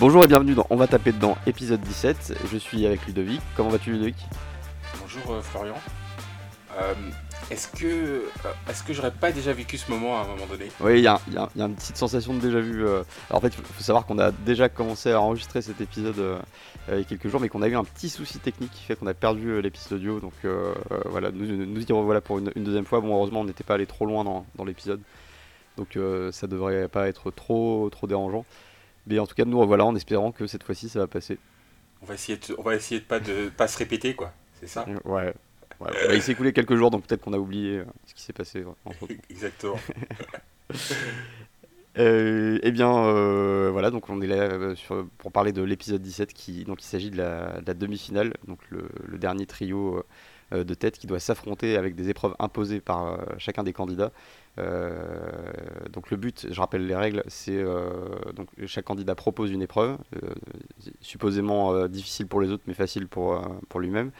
Bonjour et bienvenue dans On va taper dedans, épisode 17. Je suis avec Ludovic. Comment vas-tu Ludovic? Bonjour euh, Florian. Euh, est-ce que, euh, est-ce que j'aurais pas déjà vécu ce moment à un moment donné? Oui, il y, a une petite sensation de déjà vu. Alors en fait, il faut, savoir qu'on a déjà commencé à enregistrer cet épisode il y a quelques jours, mais qu'on a eu un petit souci technique qui fait qu'on a perdu l'épisode audio. Donc voilà, nous, nous y revoilà pour une, deuxième fois. Bon, heureusement, on n'était pas allé trop loin dans, dans l'épisode. Donc ça devrait pas être trop, trop dérangeant. Mais en tout cas, nous revoilà en espérant que cette fois-ci ça va passer. On va essayer de, on va essayer de pas de pas se répéter quoi, c'est ça Ouais. il s'est écoulé quelques jours, donc peut-être qu'on a oublié euh, ce qui s'est passé. Exactement. Euh, eh bien, euh, voilà, donc on est là pour parler de l'épisode 17, qui, donc il s'agit de la, demi-finale, donc le, dernier trio de tête qui doit s'affronter avec des épreuves imposées par chacun des candidats. Euh, donc le but, je rappelle les règles, c'est euh, donc chaque candidat propose une épreuve, euh, supposément difficile pour les autres mais facile pour, pour lui-même,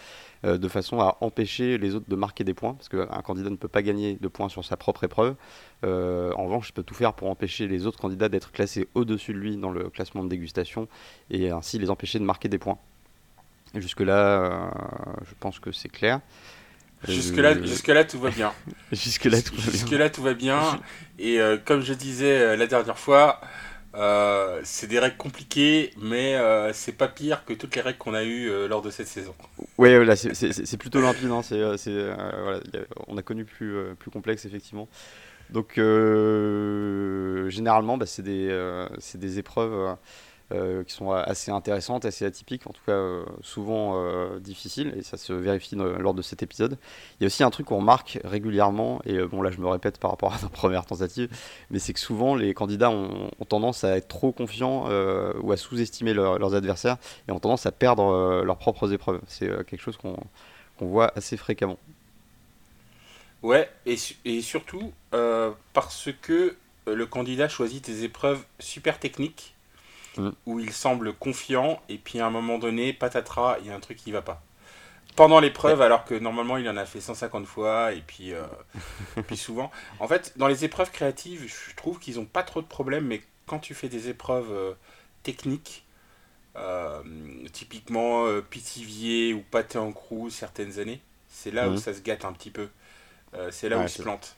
de façon à empêcher les autres de marquer des points, parce qu'un candidat ne peut pas gagner de points sur sa propre épreuve. en revanche, il peut tout faire pour empêcher les autres candidats d'être classés au-dessus de lui dans le classement de dégustation et ainsi les empêcher de marquer des points. Jusque-là, je pense que c'est clair. Jusque-là, jusque -là, tout va bien. Jusque-là, tout va bien. Jusque-là, tout va bien. Et euh, comme je disais euh, la dernière fois, euh, c'est des règles compliquées, mais c'est pas pire que toutes les règles qu'on a eues lors de cette saison. Oui, c'est plutôt limpide. Hein, voilà, on a connu plus, plus complexe, effectivement. Donc, généralement, bah, c'est des, des épreuves euh, qui sont assez intéressantes, assez atypiques, en tout cas euh, souvent euh, difficiles, et ça se vérifie lors de cet épisode. Il y a aussi un truc qu'on remarque régulièrement, et bon là je me répète par rapport à nos premières tentatives, mais c'est que souvent les candidats ont, tendance à être trop confiants ou à sous-estimer leurs adversaires, et ont tendance à perdre leurs propres épreuves. C'est quelque chose qu'on voit assez fréquemment. Ouais, et surtout parce que le candidat choisit des épreuves super techniques Mm. où il semble confiant, et puis à un moment donné, patatras, il y a un truc qui va pas. Pendant l'épreuve, alors que normalement il en a fait 150 fois, et puis, euh, puis souvent. En fait, dans les épreuves créatives, je trouve qu'ils n'ont pas trop de problèmes, mais quand tu fais des épreuves euh, techniques, euh, typiquement pitivier ou pâté en crou certaines années, c'est là où mm. ça se gâte un petit peu. c'est là où il se plante.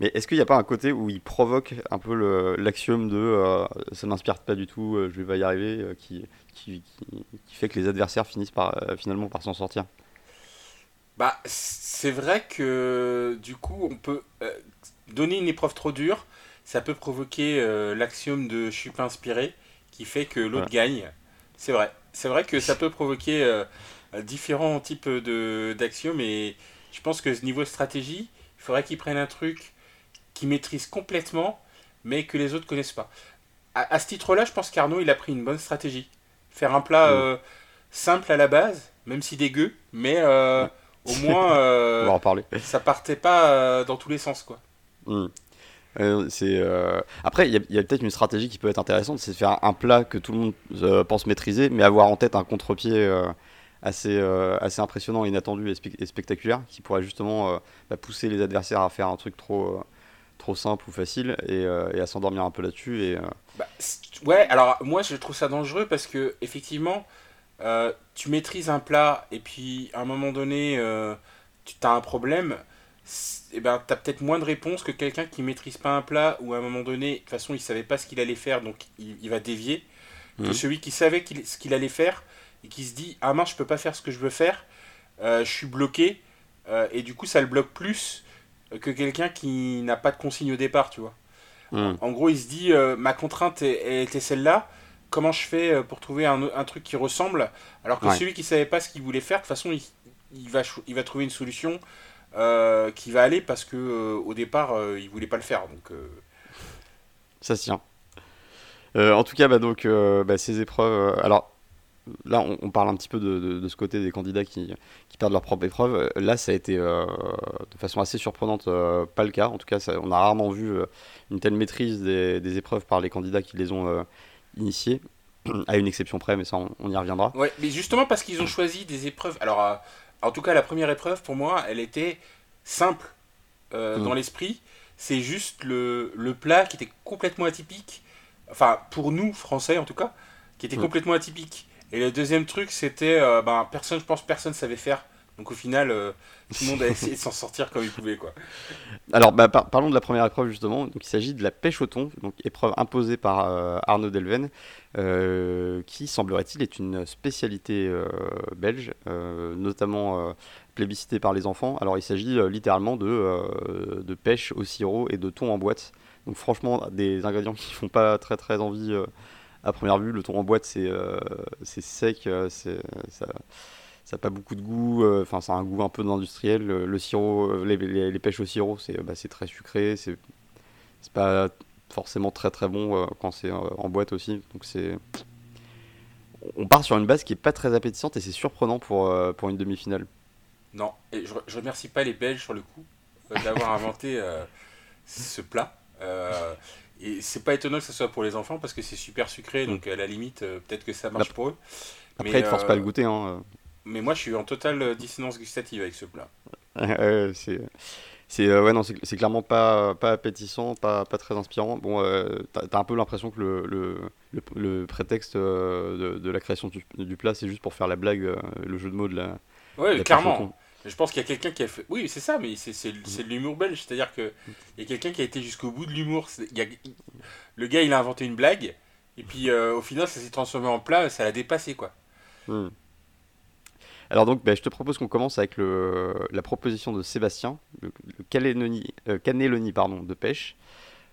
Mais est-ce qu'il n'y a pas un côté où il provoque un peu l'axiome de euh, ça m'inspire pas du tout, euh, je vais pas y arriver, euh, qui, qui, qui, fait que les adversaires finissent par, finalement par s'en sortir? Bah, c'est vrai que du coup, on peut donner une épreuve trop dure, ça peut provoquer l'axiome de je suis pas inspiré, qui fait que l'autre gagne. C'est vrai. C'est vrai que ça peut provoquer différents types d'axiomes et je pense que ce niveau stratégie, il faudrait qu'ils prennent un truc qui maîtrise complètement, mais que les autres connaissent pas. À, ce titre-là, je pense qu'Arnaud, il a pris une bonne stratégie. Faire un plat mm. euh, simple à la base, même si dégueu, mais euh, au moins, euh, en parler. ça partait pas dans tous les sens, quoi. Mm. Après, il y a, peut-être une stratégie qui peut être intéressante, c'est de faire un plat que tout le monde pense maîtriser, mais avoir en tête un contre-pied assez, assez impressionnant, inattendu et, spectaculaire, qui pourrait justement bah, pousser les adversaires à faire un truc trop, trop simple ou facile et, euh, à s'endormir un peu là-dessus. Et, euh, bah, ouais, alors moi je trouve ça dangereux parce que effectivement, euh, tu maîtrises un plat et puis à un moment donné, tu as un problème. Et eh ben, tu as peut-être moins de réponses que quelqu'un qui maîtrise pas un plat ou à un moment donné, de toute façon, il savait pas ce qu'il allait faire, donc il, va dévier. Que mhm. celui qui savait ce qu'il allait faire et qui se dit Ah mince, je peux pas faire ce que je veux faire, je suis bloqué, et du coup, ça le bloque plus que quelqu'un qui n'a pas de consigne au départ, tu vois. Hmm. En gros, il se dit, euh, ma contrainte était celle-là, comment je fais euh, pour trouver un, un truc qui ressemble Alors que celui qui savait pas ce qu'il voulait faire, de toute façon, il, il, va, il va trouver une solution euh, qui va aller parce que au départ, il voulait pas le faire. Donc, Ça se tient. en tout cas, bah, donc, bah, ces épreuves. alors, là, on, parle un petit peu de, ce côté des candidats qui, perdent leur propre épreuve. Là, ça a été euh, de façon assez surprenante euh, pas le cas. En tout cas, on a rarement vu euh, une telle maîtrise des, épreuves par les candidats qui les ont initiées, à une exception près, mais ça, on, y reviendra. Ouais, mais justement parce qu'ils ont choisi des épreuves. Alors, en tout cas, la première épreuve, pour moi, elle était simple mm. dans l'esprit. C'est juste le, le, plat qui était complètement atypique. Enfin, pour nous, Français en tout cas qui était Mm. complètement atypique. Et le deuxième truc, c'était, euh, ben, personne, je pense, personne savait faire. Donc au final, euh, tout le monde a essayé de s'en sortir comme il pouvait, quoi. Alors, bah, par- parlons de la première épreuve justement. Donc, il s'agit de la pêche au thon, donc épreuve imposée par euh, Arnaud Delven, qui semblerait-il est une spécialité belge, notamment plébiscitée par les enfants. Alors, il s'agit littéralement de, de pêche au sirop et de thon en boîte. Donc, franchement, des ingrédients qui font pas très très envie à première vue. Le thon en boîte, c'est euh, c'est sec, euh, c'est ça. N'a pas beaucoup de goût, euh, enfin ça a un goût un peu d'industriel. Le, sirop, les, pêches au sirop, c'est bah, très sucré, c'est pas forcément très très bon quand c'est en boîte aussi. Donc c'est on part sur une base qui est pas très appétissante et c'est surprenant pour, pour une demi-finale. Non, et je, je remercie pas les Belges sur le coup d'avoir inventé ce plat. Euh, et c'est pas étonnant que ce soit pour les enfants parce que c'est super sucré, donc à la limite, euh, peut-être que ça marche pour eux. Après, Mais, ils te forcent euh, pas à le goûter. Hein. Mais moi, je suis en totale euh, dissonance gustative avec ce plat. C'est c'est euh, ouais non c'est c'est clairement pas pas appétissant pas, pas très inspirant bon euh, t'as un peu l'impression que le, le, le, le prétexte euh, de, de la création du, du plat c'est juste pour faire la blague euh, le jeu de mots de la, Ouais, de la clairement. Je pense qu'il y a quelqu'un qui a fait. Oui, c'est ça, mais c'est c'est- c'est de l'humour belge. C'est-à-dire qu'il y a quelqu'un qui a été jusqu'au bout de l'humour. Il a- Le gars, il a inventé une blague, et puis euh, au final, ça s'est transformé en plat, ça l'a dépassé, quoi. Hmm. Alors donc, bah, je te propose qu'on commence avec le, la proposition de Sébastien, le, le euh, pardon, de pêche.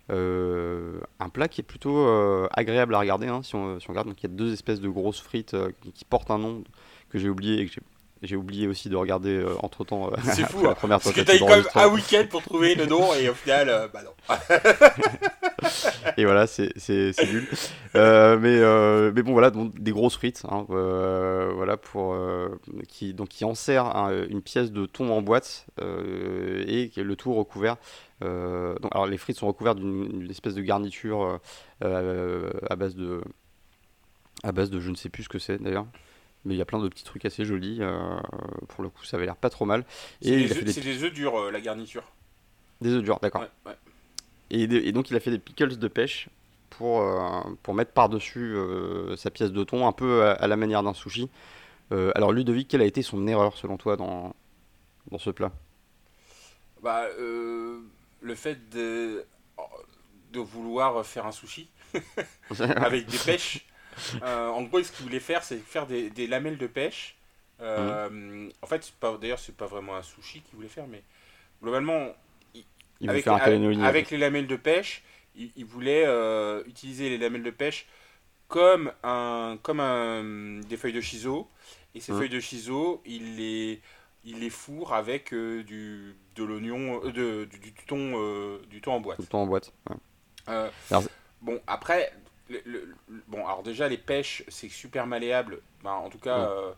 Euh, un plat qui est plutôt euh, agréable à regarder, hein, si, on, si on regarde. Donc il y a deux espèces de grosses frites qui portent un nom que j'ai oublié et que j'ai- j'ai oublié aussi de regarder euh, entre temps C'est fou, la hein. première Parce que t'as eu quand même un week-end pour trouver le nom, et au final, euh, bah non. Et voilà, c'est nul. Euh, mais, euh, mais bon, voilà, donc, des grosses frites, hein, euh, voilà, pour, euh, qui, donc, qui une pièce de thon en boîte euh, et qui est le tout recouvert. euh, donc, alors, les frites sont recouvertes d'une d'une espèce de garniture euh, euh, à base de, à base de je ne sais plus ce que c'est d'ailleurs. Mais il y a plein de petits trucs assez jolis. euh, pour le coup, ça avait l'air pas trop mal. C'est des, des, des œufs durs, euh, la garniture. des œufs durs, d'accord. Ouais, ouais. Et, donc il a fait des pickles de pêche pour, euh, pour mettre par-dessus sa pièce de thon, un peu à, à la manière d'un sushi. Alors Ludovic, quelle a été son erreur selon toi dans, dans ce plat? Bah, le fait de, de vouloir faire un sushi avec des pêches. Euh, en gros, ce qu'il voulait faire, c'est faire des, des lamelles de pêche. Euh, En fait, d'ailleurs, c'est pas vraiment un sushi qu'il voulait faire, mais globalement, Il avec, faire un avec- cannelloni. avec les lamelles de pêche, il, il voulait euh, utiliser les lamelles de pêche comme un comme un des feuilles de chiso et ces Mhm. feuilles de chiso, il les il les fourre avec euh, du de l'oignon du, du thon du thon en boîte. Le temps en boîte. ouais. Alors- bon après le- le- le- bon alors déjà les pêches c'est super malléable Ben, en tout cas Ouais. euh,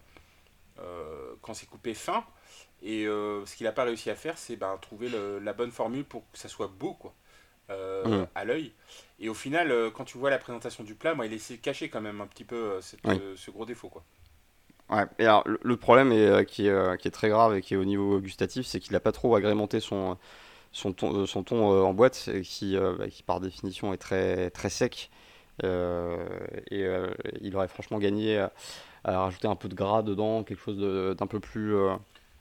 euh, quand c'est coupé fin et euh, ce qu'il n'a pas réussi à faire c'est ben, trouver le- la bonne formule pour que ça soit beau quoi Mhm. à l'œil et au final quand tu vois la présentation du plat moi il essaie de cacher quand même un petit peu cette, ce gros défaut quoi Ouais. Et alors le, problème est, qui, est, qui est très grave et qui est au niveau gustatif, c'est qu'il n'a pas trop agrémenté son, son euh, en boîte, qui, bah, qui par définition est très, très sec. Euh, et euh, il aurait franchement gagné à, à rajouter un peu de gras dedans, quelque chose d'un peu plus... euh,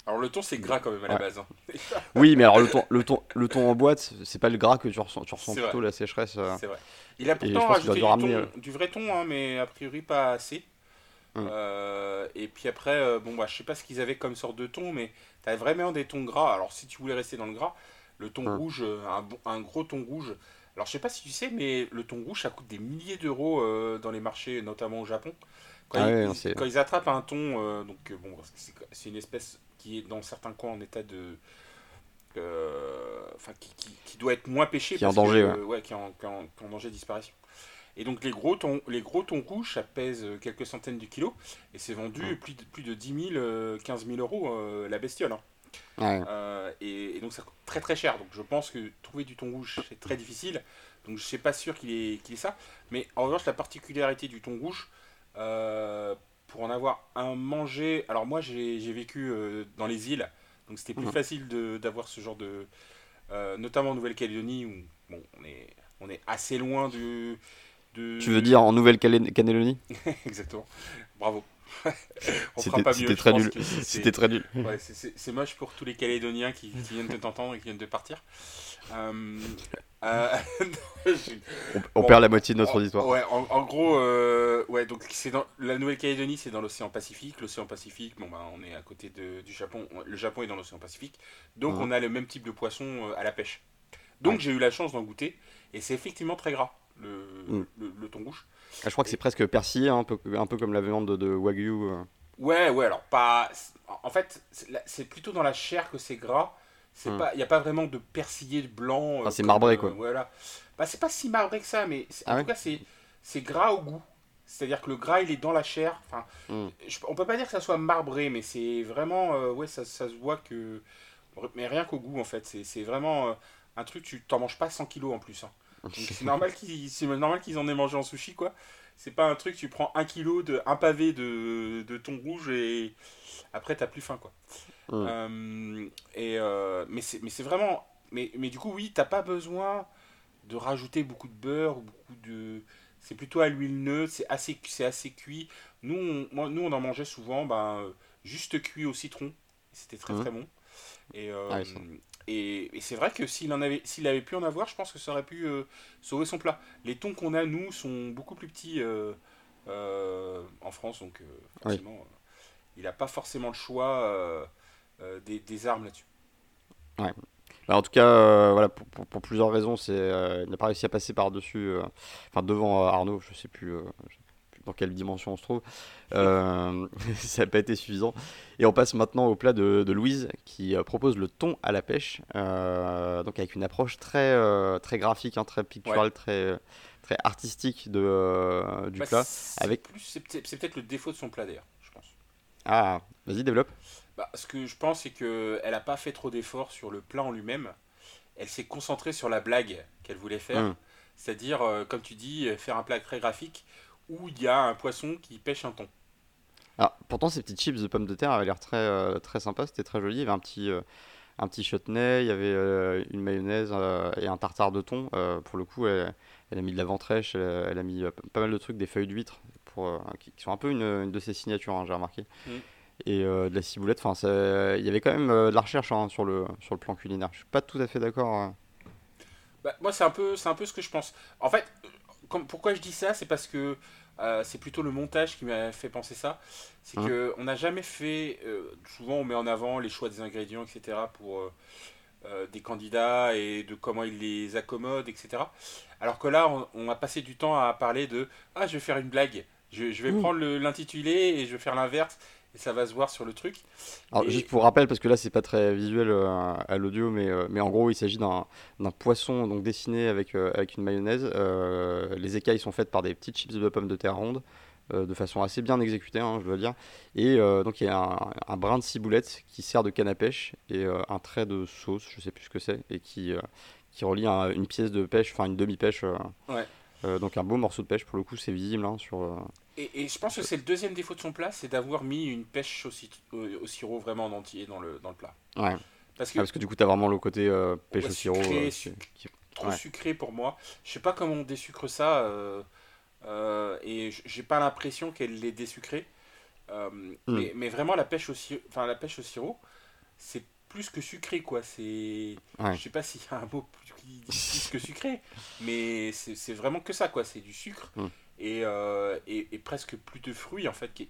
alors le thon c'est gras quand même à la base hein. Oui, mais alors le thon, le thon, le thon en boîte, c'est pas le gras que tu ressens, tu ressens plutôt vrai. la sécheresse. C'est vrai. Il a pourtant rajouté du, ramener, vrai thon, hein, mais a priori pas assez. Hum. Euh, et puis après, euh, bon, bah, je sais pas ce qu'ils avaient comme sorte de thon, mais t'as vraiment des thons gras. Alors si tu voulais rester dans le gras, le thon Hum. rouge, un, un gros thon rouge. Alors je sais pas si tu sais, mais le thon rouge, ça coûte des milliers d'euros euh, dans les marchés, notamment au Japon. Quand, Ah ils, ouais, quand attrapent un thon, euh, donc euh, bon, c'est une espèce qui est dans certains coins en état de euh, enfin qui, qui- qui doit être moins pêché Qui est en que, danger, euh, ouais, qui est en, qui est en- qui est en danger de disparition et donc les gros thons les gros thons rouges ça pèse quelques centaines de kilos et c'est vendu plus de plus de 10 000 euh, 15 000 euros la bestiole hein. Ouais. Euh, et, et donc coûte très très cher donc je pense que trouver du thon rouge c'est très difficile donc je suis pas sûr qu'il ait ça mais en revanche la particularité du thon rouge euh, pour en avoir un mangé alors moi j'ai j'ai vécu euh, dans les îles donc c'était plus Mhm. facile de- d'avoir ce genre de notamment en Nouvelle-Calédonie où bon, on est on est assez loin du de... Tu veux dire en Nouvelle-Calédonie? Exactement. Bravo. C'était très nul. C'était très nul. Ouais, c'est moche pour tous les Calédoniens qui, viennent de t'entendre et qui viennent de partir. Euh, euh, on, perd la moitié de notre. Ouais, en, gros, euh, ouais, donc c'est dans la Nouvelle-Calédonie, c'est dans l'océan Pacifique. L'océan Pacifique, bon bah, on est à côté de, du Japon. Le Japon est dans l'océan Pacifique, donc mhm. on a le même type de poisson à la pêche. Donc j'ai eu la chance d'en goûter et c'est effectivement très gras le, mm. le, thon rouge. Ah, je crois que c'est presque persillé, hein, un, peu, un peu comme la viande de, Wagyu. Euh. Ouais, ouais, alors pas. En fait, c'est plutôt dans la chair que c'est gras. Il mm. pas, n'y a pas vraiment de persillé de blanc. Euh, c'est marbré, quoi. Euh, voilà. Bah, c'est pas si marbré que ça, mais en ah tout cas, c'est gras au goût. C'est-à-dire que le gras, il est dans la chair. Enfin, mm. on peut pas dire que ça soit marbré, mais c'est vraiment. ouais, ça, ça, se voit que. Mais rien qu'au goût, en fait. C'est vraiment un truc, tu t'en manges pas 100 kilos en plus. Hein. C'est normal qu'ils en aient mangé en sushi, quoi. C'est pas un truc, tu prends un kilo, de, un pavé de, de thon rouge et après t'as plus faim, quoi. Euh, et, euh, mais c'est vraiment. Mais, mais du coup, oui, t'as pas besoin de rajouter beaucoup de beurre, beaucoup de. C'est plutôt à l'huile neutre, c'est assez, assez cuit. Nous on, moi, nous, on en mangeait souvent ben, juste cuit au citron. C'était très très bon. Et, euh, ah, et, c'est vrai que s'il avait, s'il avait pu en avoir, je pense que ça aurait pu euh, sauver son plat. Les thons qu'on a, nous, sont beaucoup plus petits euh, euh, en France, donc forcément, il n'a pas forcément le choix des, des, armes là-dessus. Ouais. Bah, en tout cas, voilà, pour, pour, plusieurs raisons, c'est, il n'a pas réussi à passer par-dessus, enfin devant Arnaud, je sais plus, dans quelle dimension on se trouve. Euh, ça n'a pas été suffisant. Et on passe maintenant au plat de, Louise qui euh, propose le thon à la pêche, euh, donc avec une approche très, très graphique, hein, très picturale, très, très artistique de, du bah, plat. C'est, avec... c'est, peut-être le défaut de son plat d'ailleurs, je pense. Ah, vas-y, développe. Bah, ce que je pense, c'est qu'elle n'a pas fait trop d'efforts sur le plat en lui-même. Elle s'est concentrée sur la blague qu'elle voulait faire. Hum. C'est-à-dire, comme tu dis, faire un plat très graphique où il y a un poisson qui pêche un thon. Alors, pourtant, ces petites chips de pommes de terre avaient l'air très, euh, très sympa, c'était très joli. Il y avait un petit, euh, un petit chutney, il y avait euh, une mayonnaise et un tartare de thon. pour le coup, elle, a mis de la ventrèche, elle, a mis pas mal de trucs, des feuilles d'huître, pour, qui, sont un peu une, de ses signatures, hein, j'ai remarqué. Mm. Et de la ciboulette, enfin, il y avait quand même de la recherche hein, sur, le, sur le plan culinaire. Je suis pas tout à fait d'accord. Bah, moi, c'est un, peu, un peu ce que je pense. En fait, pourquoi je dis ça C'est parce que euh, c'est plutôt le montage qui m'a fait penser ça. C'est hein qu'on n'a jamais fait. Euh, souvent, on met en avant les choix des ingrédients, etc. pour euh, des candidats et de comment ils les accommodent, etc. Alors que là, on, a passé du temps à parler de Ah, je vais faire une blague. Je, vais prendre l'intitulé et je vais faire l'inverse et ça va se voir sur le truc. Alors, juste pour rappel, parce que là, c'est pas très visuel euh, à l'audio, mais, euh, mais en gros, il s'agit d'un poisson donc dessiné avec, euh, avec une mayonnaise. les écailles sont faites par des petites chips de pommes de terre rondes. de façon assez bien exécutée, hein, je dois dire. Et donc il y a un, un, brin de ciboulette qui sert de canne à pêche et un trait de sauce, je sais plus ce que c'est, et qui, qui relie une pièce de pêche, enfin une demi-pêche. Ouais. Donc un beau morceau de pêche, pour le coup, c'est visible hein, sur, et, je pense que c'est le deuxième défaut de son plat, c'est d'avoir mis une pêche au, sirop vraiment en entier dans le, dans le plat. Ouais. Parce que, ah, parce que du coup, tu as vraiment le côté euh, pêche au sirop. Euh, trop sucré pour moi. Je sais pas comment on désucre ça. Euh, et j'ai pas l'impression qu'elle est désucrée. Hmm. mais, mais, vraiment, la pêche au, enfin, la pêche au sirop, c'est plus que sucré, quoi. C'est. Je sais pas s'il y a un mot plus, que sucré, mais c'est vraiment que ça, quoi. C'est du sucre. Hmm. Euh, et, et, presque plus de fruits en fait. Qui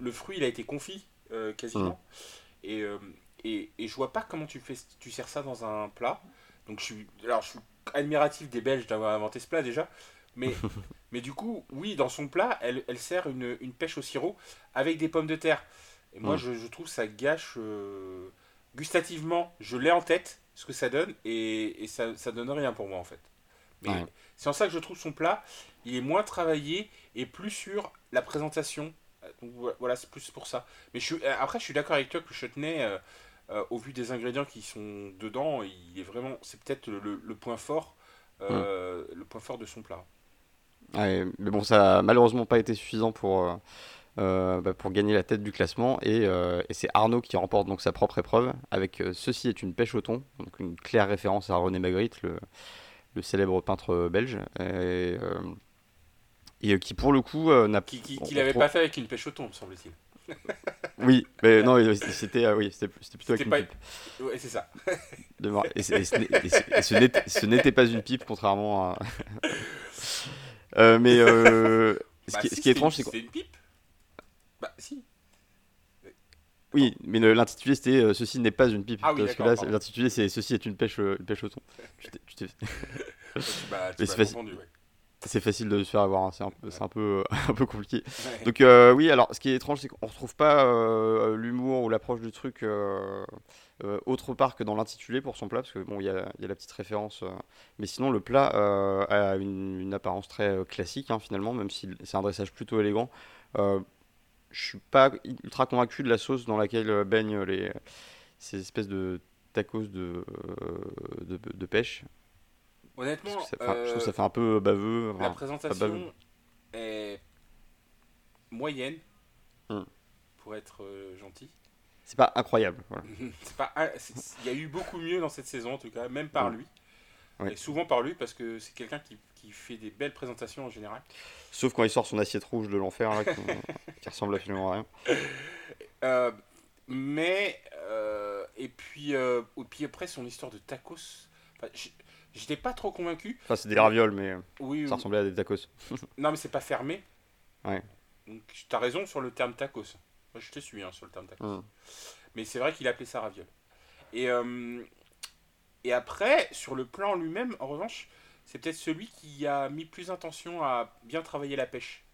le fruit il a été confit euh, quasiment. Et, euh, et, et, je vois pas comment tu, fais, tu sers ça dans un plat. Donc je suis, alors, je suis admiratif des Belges d'avoir inventé ce plat déjà. Mais, mais du coup, oui, dans son plat, elle, elle sert une, une, pêche au sirop avec des pommes de terre. Et moi, mmh. je, je, trouve ça gâche. gustativement, je l'ai en tête, ce que ça donne, et, et ça, ça donne rien pour moi en fait. Mais c'est en ça que je trouve son plat, il est moins travaillé et plus sur la présentation. Donc voilà, c'est plus pour ça. Mais je suis, euh, après, je suis d'accord avec toi que chutney, euh, euh, au vu des ingrédients qui sont dedans, il est vraiment, c'est peut-être le, le, point fort, le point fort de son plat. mais bon, ça a malheureusement pas été suffisant pour, bah, pour gagner la tête du classement. Et, et c'est Arnaud qui remporte donc sa propre épreuve avec Ceci est une pêche au thon, donc une claire référence à René Magritte, le, le célèbre peintre belge. Et, Et qui pour le coup n'a Qui, qui, qui l'avait pas fait avec une pêche au thon, me semble-t-il. oui, mais non, c'était oui, c'était plutôt avec une pipe. Ouais, c'est ça. et, ce n'était pas une pipe, contrairement à. euh, mais euh, ce, Bah, qui, si, ce qui est c'était- étrange, c'est qu'on. C'était une pipe Bah, si. Oui, mais l'intitulé c'était euh, Ceci n'est pas une pipe. Ah oui, parce que là, l'intitulé c'est Ceci est une pêche, euh, une pêche au thon. Tu t'es- Bah, tu c'est facile. ouais. de se faire avoir, hein, c'est un, peu- c'est un peu, un peu compliqué. Ouais. Donc euh, oui, alors ce qui est étrange, c'est qu'on retrouve pas l'humour ou l'approche du truc autre part que dans l'intitulé pour son plat, parce que bon, il y a, y a la petite référence, mais sinon le plat a une, une apparence très classique hein, finalement, même si c'est un dressage plutôt élégant. Euh, je suis pas ultra convaincu de la sauce dans laquelle euh, baignent les ces espèces de tacos de, euh, de, de pêche. Honnêtement, ça- je trouve que euh, ça fait un peu baveux. la présentation est moyenne, Hmm. pour être euh, gentil. c'est pas incroyable. Voilà. C'est pas, un- c'est- il y a eu beaucoup mieux dans cette saison en tout cas, même par Mm. lui. Et souvent par lui parce que c'est quelqu'un qui, qui fait des belles présentations en général. Sauf quand il sort son assiette rouge de l'enfer, là, qui, qui ressemble absolument à rien. Euh, mais euh, et puis euh, et puis après son histoire de tacos, enfin, j'- j'étais pas trop convaincu. Enfin, c'est des ravioles, mais Oui, ça ressemblait à des tacos. non mais c'est pas fermé. Ouais. Donc t'as raison sur le terme tacos. Moi je te suis hein, sur le terme tacos. Mm. Mais c'est vrai qu'il appelait ça raviole. Et, euh, et après, sur le plan lui-même, en revanche, c'est peut-être celui qui a mis plus intention à bien travailler la pêche.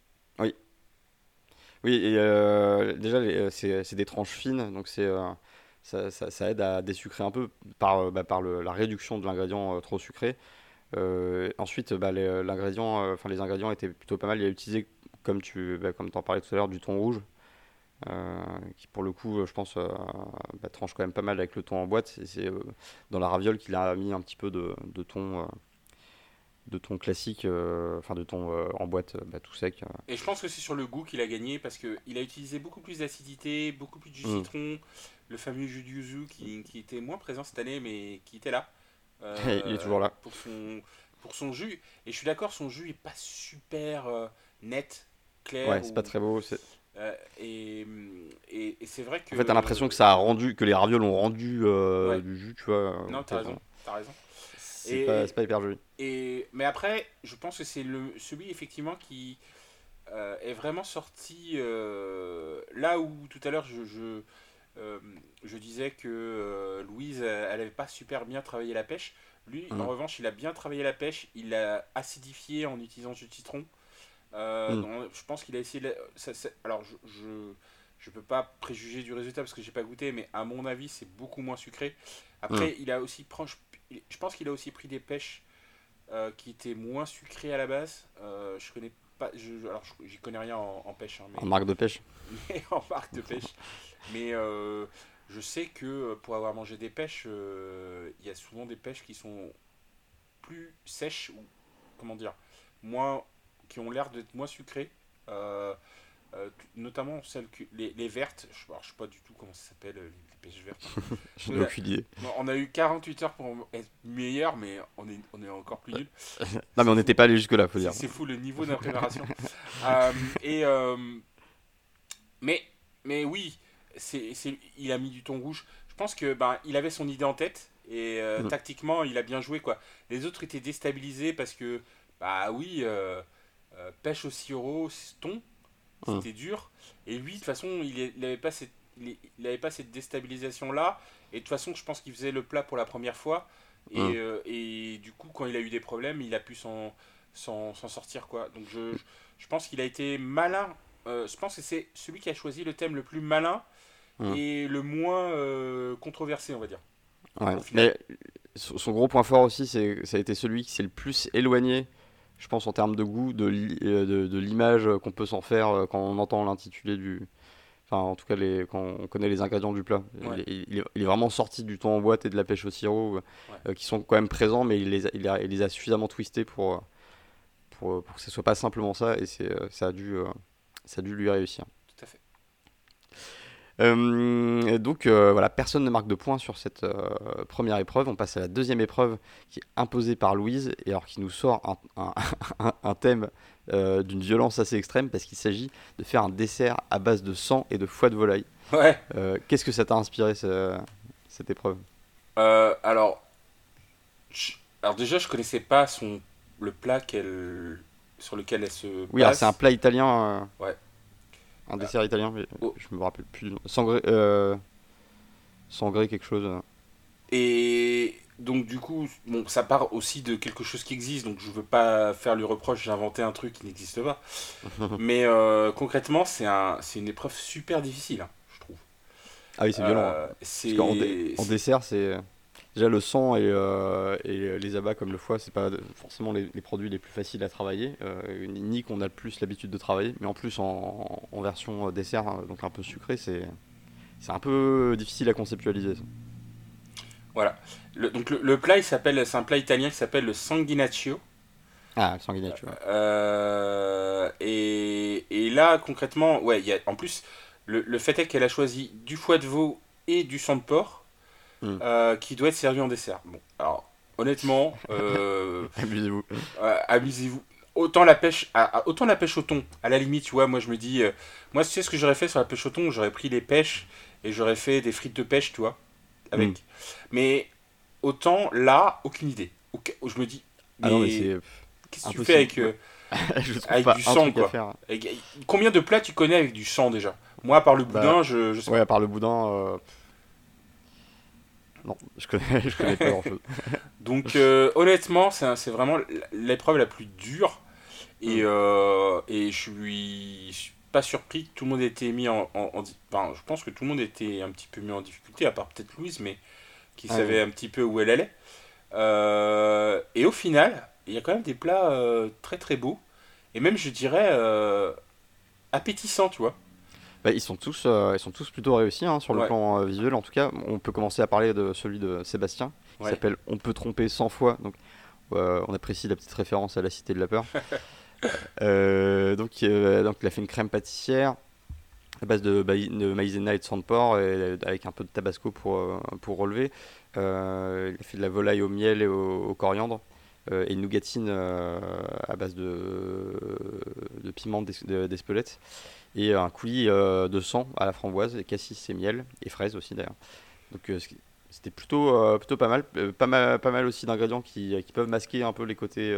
Oui, et euh, déjà, euh, c'est des tranches fines, donc c'est euh, ça, aide à désucrer un peu par, bah, par la réduction de l'ingrédient trop sucré. Ensuite, bah, les, les ingrédients étaient plutôt pas mal. Il a utilisé, comme tu bah, comme en parlais tout à l'heure, du thon rouge, qui pour le coup, euh, je pense, euh, bah, tranche quand même pas mal avec le thon en boîte. C'est euh, dans la raviole qu'il a mis un petit peu de, de euh, de thon classique, euh, enfin de euh, en boîte euh, bah, tout sec. euh. Et je pense que c'est sur le goût qu'il a gagné parce qu'il a utilisé beaucoup plus d'acidité, beaucoup plus de jus Mm. citron, le fameux jus de yuzu qui, qui était moins présent cette année mais qui était là. Euh, Il est toujours là. Pour son, pour son jus. Et je suis d'accord, son jus est pas super euh, net, clair. Ouais, c'est ou- pas très beau. Euh, et et, et c'est vrai que. En fait, t'as l'impression que ça a rendu, que les ravioles ont rendu euh, Ouais. du jus, tu vois. Non, t'as raison, t'as raison. C'est Et- pas, c'est pas hyper joli. Et, mais après, je pense que c'est celui effectivement qui euh, est vraiment sorti là où tout à l'heure je, je, je disais que Louise, elle n'avait pas super bien travaillé la pêche. Lui, en revanche, il a bien travaillé la pêche, il l'a acidifié en utilisant du citron. Euh, dans- je pense qu'il a essayé de... la- ça- ça- alors, je... je je peux pas préjuger du résultat parce que j'ai pas goûté, mais à mon avis, c'est beaucoup moins sucré. Après, il a aussi je pense qu'il a aussi pris des pêches euh, qui étaient moins sucrées à la base. Euh, je connais pas, je, alors j'y connais rien en, en pêche, hein, mais, En marque de pêche. mais en marque de pêche. Mais je sais que pour avoir mangé des pêches, il y a souvent des pêches qui sont plus sèches ou comment dire, moins, qui ont l'air d'être moins sucrées. Euh, euh, notamment celles que les, les vertes, je, alors, je sais pas du tout comment ça s'appelle euh, les, les pêches vertes. J'en ai Ouais. aucune idée. On a eu 48 heures pour être meilleur, mais on est, on est encore plus nul. Non, mais on n'était pas allé jusque-là, faut dire. c'est fou le niveau d'impréparation. Euh, et euh, mais mais oui, c'est il a mis du ton rouge. Je pense que ben il avait son idée en tête et euh, Mm. tactiquement il a bien joué quoi. Les autres étaient déstabilisés parce que bah oui euh, euh, pêche au sirop, thon, c'était dur. Et lui de toute façon il, est- il avait pas cette il, il avait pas cette déstabilisation là. Et de toute façon je pense qu'il faisait le plat pour la première fois. Et, Mm. euh, et du coup quand il a eu des problèmes il a pu s'en sortir quoi. Donc je, je, pense qu'il a été malin. Euh, je pense que c'est celui qui a choisi le thème le plus malin Mm. et le moins euh, controversé on va dire. Ouais. Mais son son gros point fort aussi, c'est ça a été celui qui s'est le plus éloigné, je pense, en termes de goût, de euh, de, de l'image qu'on peut s'en faire euh, quand on entend l'intitulé du. Enfin, en tout cas, les, quand on connaît les ingrédients du plat. Ouais. Il, est- il est, il est vraiment sorti du thon en boîte et de la pêche au sirop, euh, euh, qui sont quand même présents, mais il les a, il a, il les a suffisamment twistés pour, pour, pour que ce soit pas simplement ça, et ça, a dû, ça a dû lui réussir. Euh, donc euh, voilà, personne ne marque de points sur cette euh, première épreuve. On passe à la deuxième épreuve qui est imposée par Louise et alors qui nous sort un, un- un- un thème d'une violence assez extrême parce qu'il s'agit de faire un dessert à base de sang et de foie de volaille. Ouais. Qu'est-ce que ça t'a inspiré ce- cette épreuve? Alors, je- alors déjà, je connaissais pas son le plat qu'elle sur lequel elle se. Oui, c'est un plat italien. Ouais. Un dessert italien, mais Oh. je me rappelle plus. Sangré, euh, sangré quelque chose. euh. Et donc du coup, bon, ça part aussi de quelque chose qui existe, donc je veux pas faire le reproche d'inventer un truc qui n'existe pas. Mais euh, concrètement, c'est un, c'est une épreuve super difficile, hein, je trouve. Ah oui, c'est violent. hein. Euh, Parce dé- en dessert, c'est déjà le sang et, euh, et les abats comme le foie, c'est pas forcément les, les produits les plus faciles à travailler, euh, ni qu'on a le plus l'habitude de travailler, mais en plus en, en version euh, dessert, hein, donc un peu sucré, c'est c'est un peu difficile à conceptualiser. ça. Voilà. Le- donc le, le plat, il s'appelle, c'est un plat italien qui s'appelle le sanguinaccio. Ah, le. Euh, et, et là, concrètement, ouais, y a, en plus, le, le fait est qu'elle a choisi du foie de veau et du sang de porc Mm. euh, qui doit être servi en dessert. Bon, alors, honnêtement, euh, Amusez-vous. euh, amusez-vous. Autant la pêche, à- à- autant la pêche au thon. À la limite, tu vois, moi je me dis, euh, moi tu sais ce que j'aurais fait sur la pêche au thon, j'aurais pris les pêches et j'aurais fait des frites de pêche, tu vois, avec. Mm. Mais autant là, aucune idée. Je me dis, mais, Ah mais qu'est-ce que tu fais avec, je du sang, quoi? combien de plats tu connais avec du sang déjà? Moi, à part le Bah, boudin, je, je sais Ouais, à part le boudin. euh, Non, je connais, je connais pas grand chose. Donc euh, honnêtement, c'est vraiment l'épreuve la plus dure. Et, Mm. euh, et je suis pas surpris que tout le monde ait été mis en, en- enfin, je pense que tout le monde était un petit peu mis en difficulté, à part peut-être Louise, mais qui Ah savait un petit peu où elle allait. Euh, et au final, il y a quand même des plats très très beaux. Et même, je dirais, appétissants, tu vois. Bah, ils, sont tous, euh, ils sont tous plutôt réussis hein, sur le Ouais. plan euh, visuel. En tout cas, on peut commencer à parler de celui de Sébastien, qui Ouais. s'appelle On peut tromper 100 fois. Donc, euh, on apprécie la petite référence à la Cité de la Peur. Donc, donc, il a fait une crème pâtissière à base de, de maïzena et de sang de porc, et, avec un peu de tabasco pour, pour relever. Il a fait de la volaille au miel et au, au coriandre. euh, et une nougatine euh, à base de, de piment d'es- de- d'Espelette et un coulis euh, de sang à la framboise, et cassis et miel, et fraises aussi d'ailleurs. Donc euh, c'était plutôt, euh, plutôt pas mal. Pas mal. Pas mal aussi d'ingrédients qui, qui peuvent masquer un peu les côtés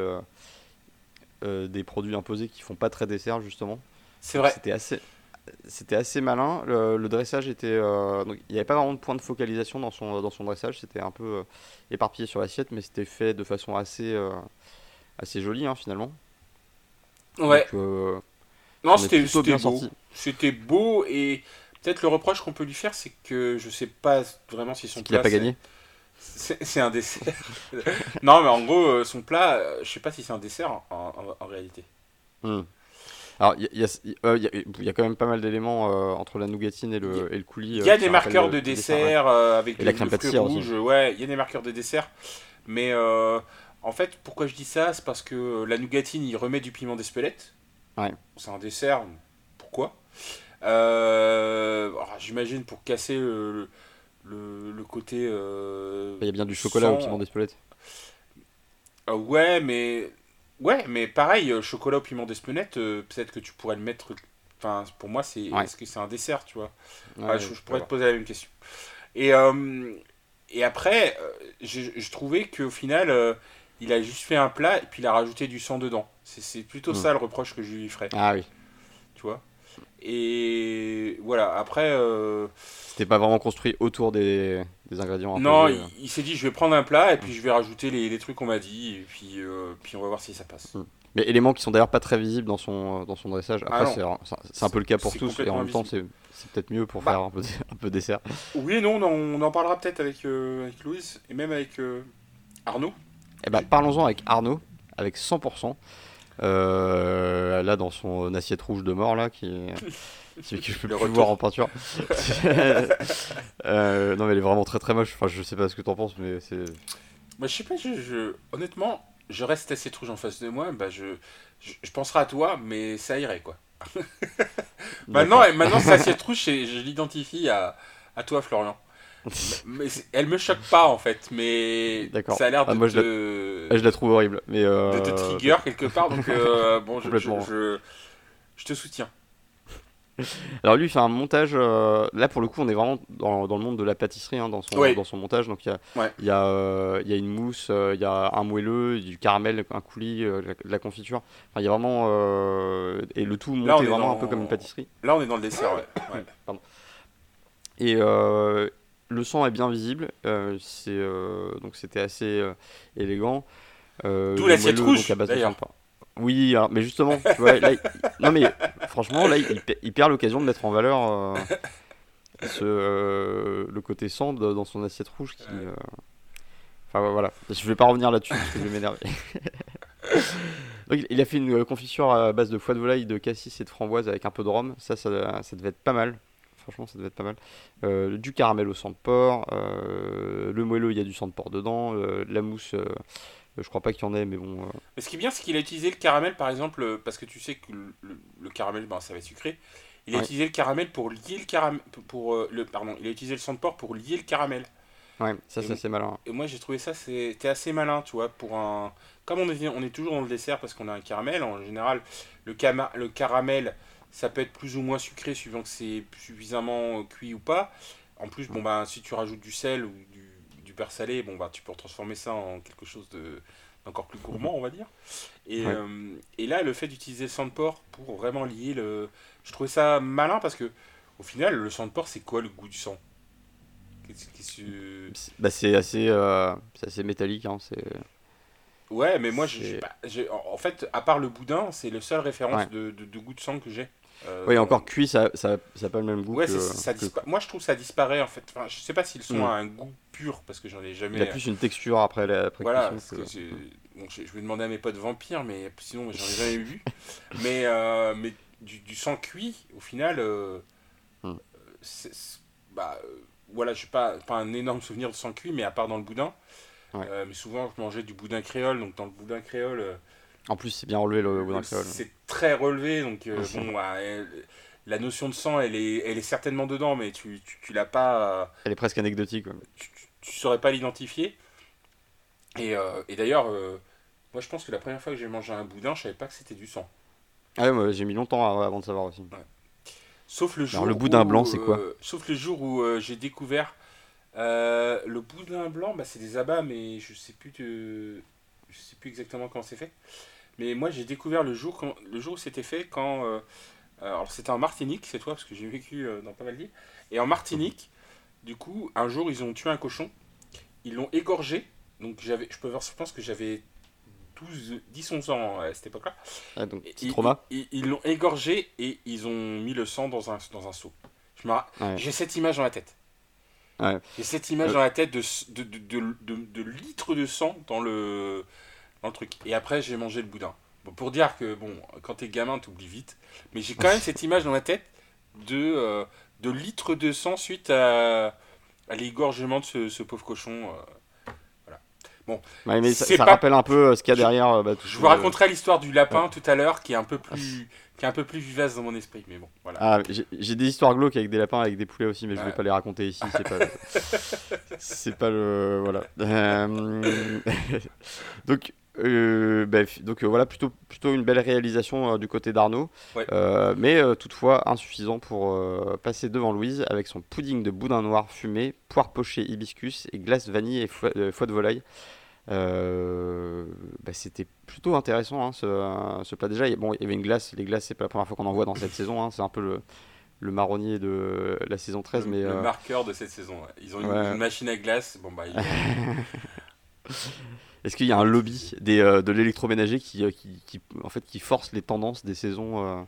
des produits imposés qui font pas très dessert justement. C'est vrai. C'était assez, c'était assez malin. Le, le dressage était, euh, donc il n'y avait pas vraiment de point de focalisation dans son, dans son dressage. C'était un peu euh, éparpillé sur l'assiette, mais c'était fait de façon assez, euh, assez jolie hein, finalement. Ouais. Donc, Non, c'était beau. C'était beau et peut-être le reproche qu'on peut lui faire, c'est que je sais pas vraiment si son qu'il a plat, pas gagné. C'est un dessert. non, mais en gros, euh, son plat, euh, je sais pas si c'est un dessert en, en- en réalité. Hmm. Alors, il y, a- il y a- il y a- euh, il y a- il y a quand même pas mal d'éléments euh, entre la nougatine et le, et le coulis. Il y a des marqueurs de dessert euh, avec Et les la crème pâtissière rouge. Ouais, il y a des marqueurs de dessert. Mais en fait, pourquoi je dis ça C'est parce que la nougatine, il remet du piment d'Espelette. Ouais. C'est un dessert. Pourquoi? Euh, J'imagine pour casser le, le, le côté. euh, Il y a bien du chocolat au piment d'Espelette. Euh, ouais, mais. Ouais, mais pareil, euh, chocolat au piment d'Espelette, peut-être que tu pourrais le mettre. Enfin, pour moi, c'est. Ouais. Est-ce que c'est un dessert, tu vois? Ouais, Ouais, je, je pourrais te poser la même question. Et, et après, j'ai je trouvais qu'au final, il a juste fait un plat et puis il a rajouté du sang dedans. C'est- C'est plutôt Mm. ça le reproche que je lui ferais, Ah oui. tu vois? Et voilà, après, euh, C'était pas vraiment construit autour des, des ingrédients. non, il, il s'est dit je vais prendre un plat et puis je vais rajouter les, les trucs qu'on m'a dit et puis, euh, puis on va voir si ça passe. euh. Mais éléments qui sont d'ailleurs pas très visibles dans son, dans son dressage. Ah Après, c'est un peu le cas pour tous, et en même temps, c'est c'est peut-être mieux pour Bah. faire un peu, un peu dessert. Oui et non, on en, on en parlera peut-être avec, euh, avec Louise et même avec euh, Arnaud. Et bah, parlons-en avec Arnaud, avec 100%. Euh, là, dans son assiette rouge de mort, là, qui, celui que je peux Le plus retour. voir en peinture. Euh, non, mais elle est vraiment très très moche. Enfin, je sais pas ce que t'en penses, mais c'est. Bah, je sais pas, je, je- honnêtement, je reste assez rouge en face de moi, bah, je, je, je penserai à toi, mais ça irait quoi. Maintenant, maintenant cette assiette rouge, c'est- je l'identifie à, à toi, Florian. Mais elle me choque pas en fait, mais ça a l'air ah, de, te... Ah, je, la... trouve horrible, mais de te trigger quelque part, donc bon, je, je, je, te soutiens. Alors lui, il fait un montage. Euh, là, pour le coup, on est vraiment dans, dans le monde de la pâtisserie hein, dans, son, dans son montage. Donc il y a, il y, a, euh, il y a une mousse, euh, il y a un moelleux, du caramel, un coulis, de la, confiture. Enfin, il y a vraiment et le tout monté vraiment un peu comme une pâtisserie. Là, on est dans le dessert, ouais. Pardon. Et le sang est bien visible. c'est donc c'était assez élégant. D'où l'assiette rouge. D'ailleurs. Oui, mais justement, tu vois, là, non mais franchement, là, il, perd l'occasion de mettre en valeur euh, ce, euh, le côté cendre dans son assiette rouge qui. Euh, enfin voilà, je vais pas revenir là-dessus parce que je vais m'énerver. Donc, il a fait une confiture à base de foie de volaille, de cassis et de framboise avec un peu de rhum. Ça, ça, ça devait être pas mal. Franchement, ça devait être pas mal. du caramel au sang de porc. le moelleux, il y a du sang de porc dedans. la mousse euh, je crois pas qu'il y en ait, mais bon. Euh. Mais ce qui est bien, c'est qu'il a utilisé le caramel, par exemple, euh, parce que tu sais que le, caramel, ben, ça va être sucré. Il a utilisé le caramel pour lier le caramel. Pour, le, pardon, il a utilisé le sang de porc pour lier le caramel. Ouais, ça, ça c'est malin. Et moi, j'ai trouvé ça, c'était assez malin, tu vois, pour un. Comme on est, on est toujours dans le dessert parce qu'on a un caramel, en général, le, le caramel, ça peut être plus ou moins sucré suivant que c'est suffisamment cuit ou pas. En plus, bon, bah, si tu rajoutes du sel ou du super salé, bon bah tu peux transformer ça en quelque chose de d'encore plus gourmand, on va dire. Et, euh, et là, le fait d'utiliser le sang de porc pour vraiment lier le. Je trouvais ça malin parce que, au final, le sang de porc, c'est quoi le goût du sang? Bah, C'est assez, euh, assez métallique. Hein. Ouais, mais moi, j'ai, en fait, à part le boudin, c'est le seul référence de, de, goût de sang que j'ai. Euh, oui, encore cuit, ça n'a ça, ça pas le même goût. Ouais, ça Moi, je trouve ça disparaît en fait. Enfin, je sais pas s'ils sont hmm. a un goût pur parce que j'en ai jamais. Il a plus une texture après la après voilà, je vais demander à mes potes vampires, mais sinon, j'en ai jamais vu. mais euh, mais du, du, sang cuit, au final, euh, hmm. bah, voilà, je pas, pas un énorme souvenir de sang cuit, mais à part dans le boudin. mais souvent, je mangeais du boudin créole, donc dans le boudin créole en plus, c'est bien relevé le boudin créole. C'est très relevé, donc euh, bon, bah, la notion de sang, elle est, elle est certainement dedans, mais tu, tu, tu l'as pas. Euh, elle est presque anecdotique. Tu, tu, saurais pas l'identifier. Et, euh, et d'ailleurs, moi je pense que la première fois que j'ai mangé un boudin, je savais pas que c'était du sang. Ah ouais, moi j'ai mis longtemps avant de savoir aussi. Sauf le jour. le boudin blanc, c'est quoi Sauf le jour où j'ai découvert. le boudin blanc, bah, c'est des abats, mais je sais plus de... je sais plus exactement comment c'est fait. Mais moi, j'ai découvert le jour, quand, le jour où c'était fait quand. Euh, alors, c'était en Martinique, c'est toi, parce que j'ai vécu euh, dans pas mal d'îles. Et en Martinique, du coup, un jour, ils ont tué un cochon. Ils l'ont égorgé. Donc, j'avais, je, peux voir, je pense que j'avais 12, 10, 11 ans à cette époque-là. Ah, donc, petit trauma. Ils l'ont égorgé et ils ont mis le sang dans un, dans un seau. J'ai cette image dans la tête. J'ai cette image euh. dans la tête de, de, de, de, de litres de sang dans le, le truc. Et après, j'ai mangé le boudin. Bon, pour dire que, bon, quand t'es gamin, t'oublies vite. Mais j'ai quand même cette image dans la tête de, euh, de litres de sang suite à, à l'égorgement de ce, ce, pauvre cochon. Euh, voilà. Bon, mais ça, rappelle un peu euh, ce qu'il y a derrière. Bah, je vous raconterai l'histoire du lapin tout à l'heure, qui est un peu plus qui est un peu plus vivace dans mon esprit, mais bon, voilà. Ah, j'ai des histoires glauques avec des lapins, avec des poulets aussi, mais je vais pas les raconter ici. C'est pas, c'est pas le, voilà. Donc, euh, bah, donc euh, voilà, plutôt, plutôt une belle réalisation euh, du côté d'Arnaud, mais toutefois insuffisant pour passer devant Louise avec son pudding de boudin noir fumé, poire pochée hibiscus et glace vanille et foie, de volaille. Bah, c'était plutôt intéressant hein, ce, ce, plat déjà. Bon, il y avait une glace, les glaces c'est pas la première fois qu'on en voit dans cette saison, hein. c'est un peu le, le marronnier de la saison 13. Le, mais, le marqueur de cette saison. Ils ont une, machine à glace. Bon, bah, Est-ce qu'il y a un lobby des, euh, de l'électroménager qui, euh, qui, qui, en fait, qui force les tendances des saisons euh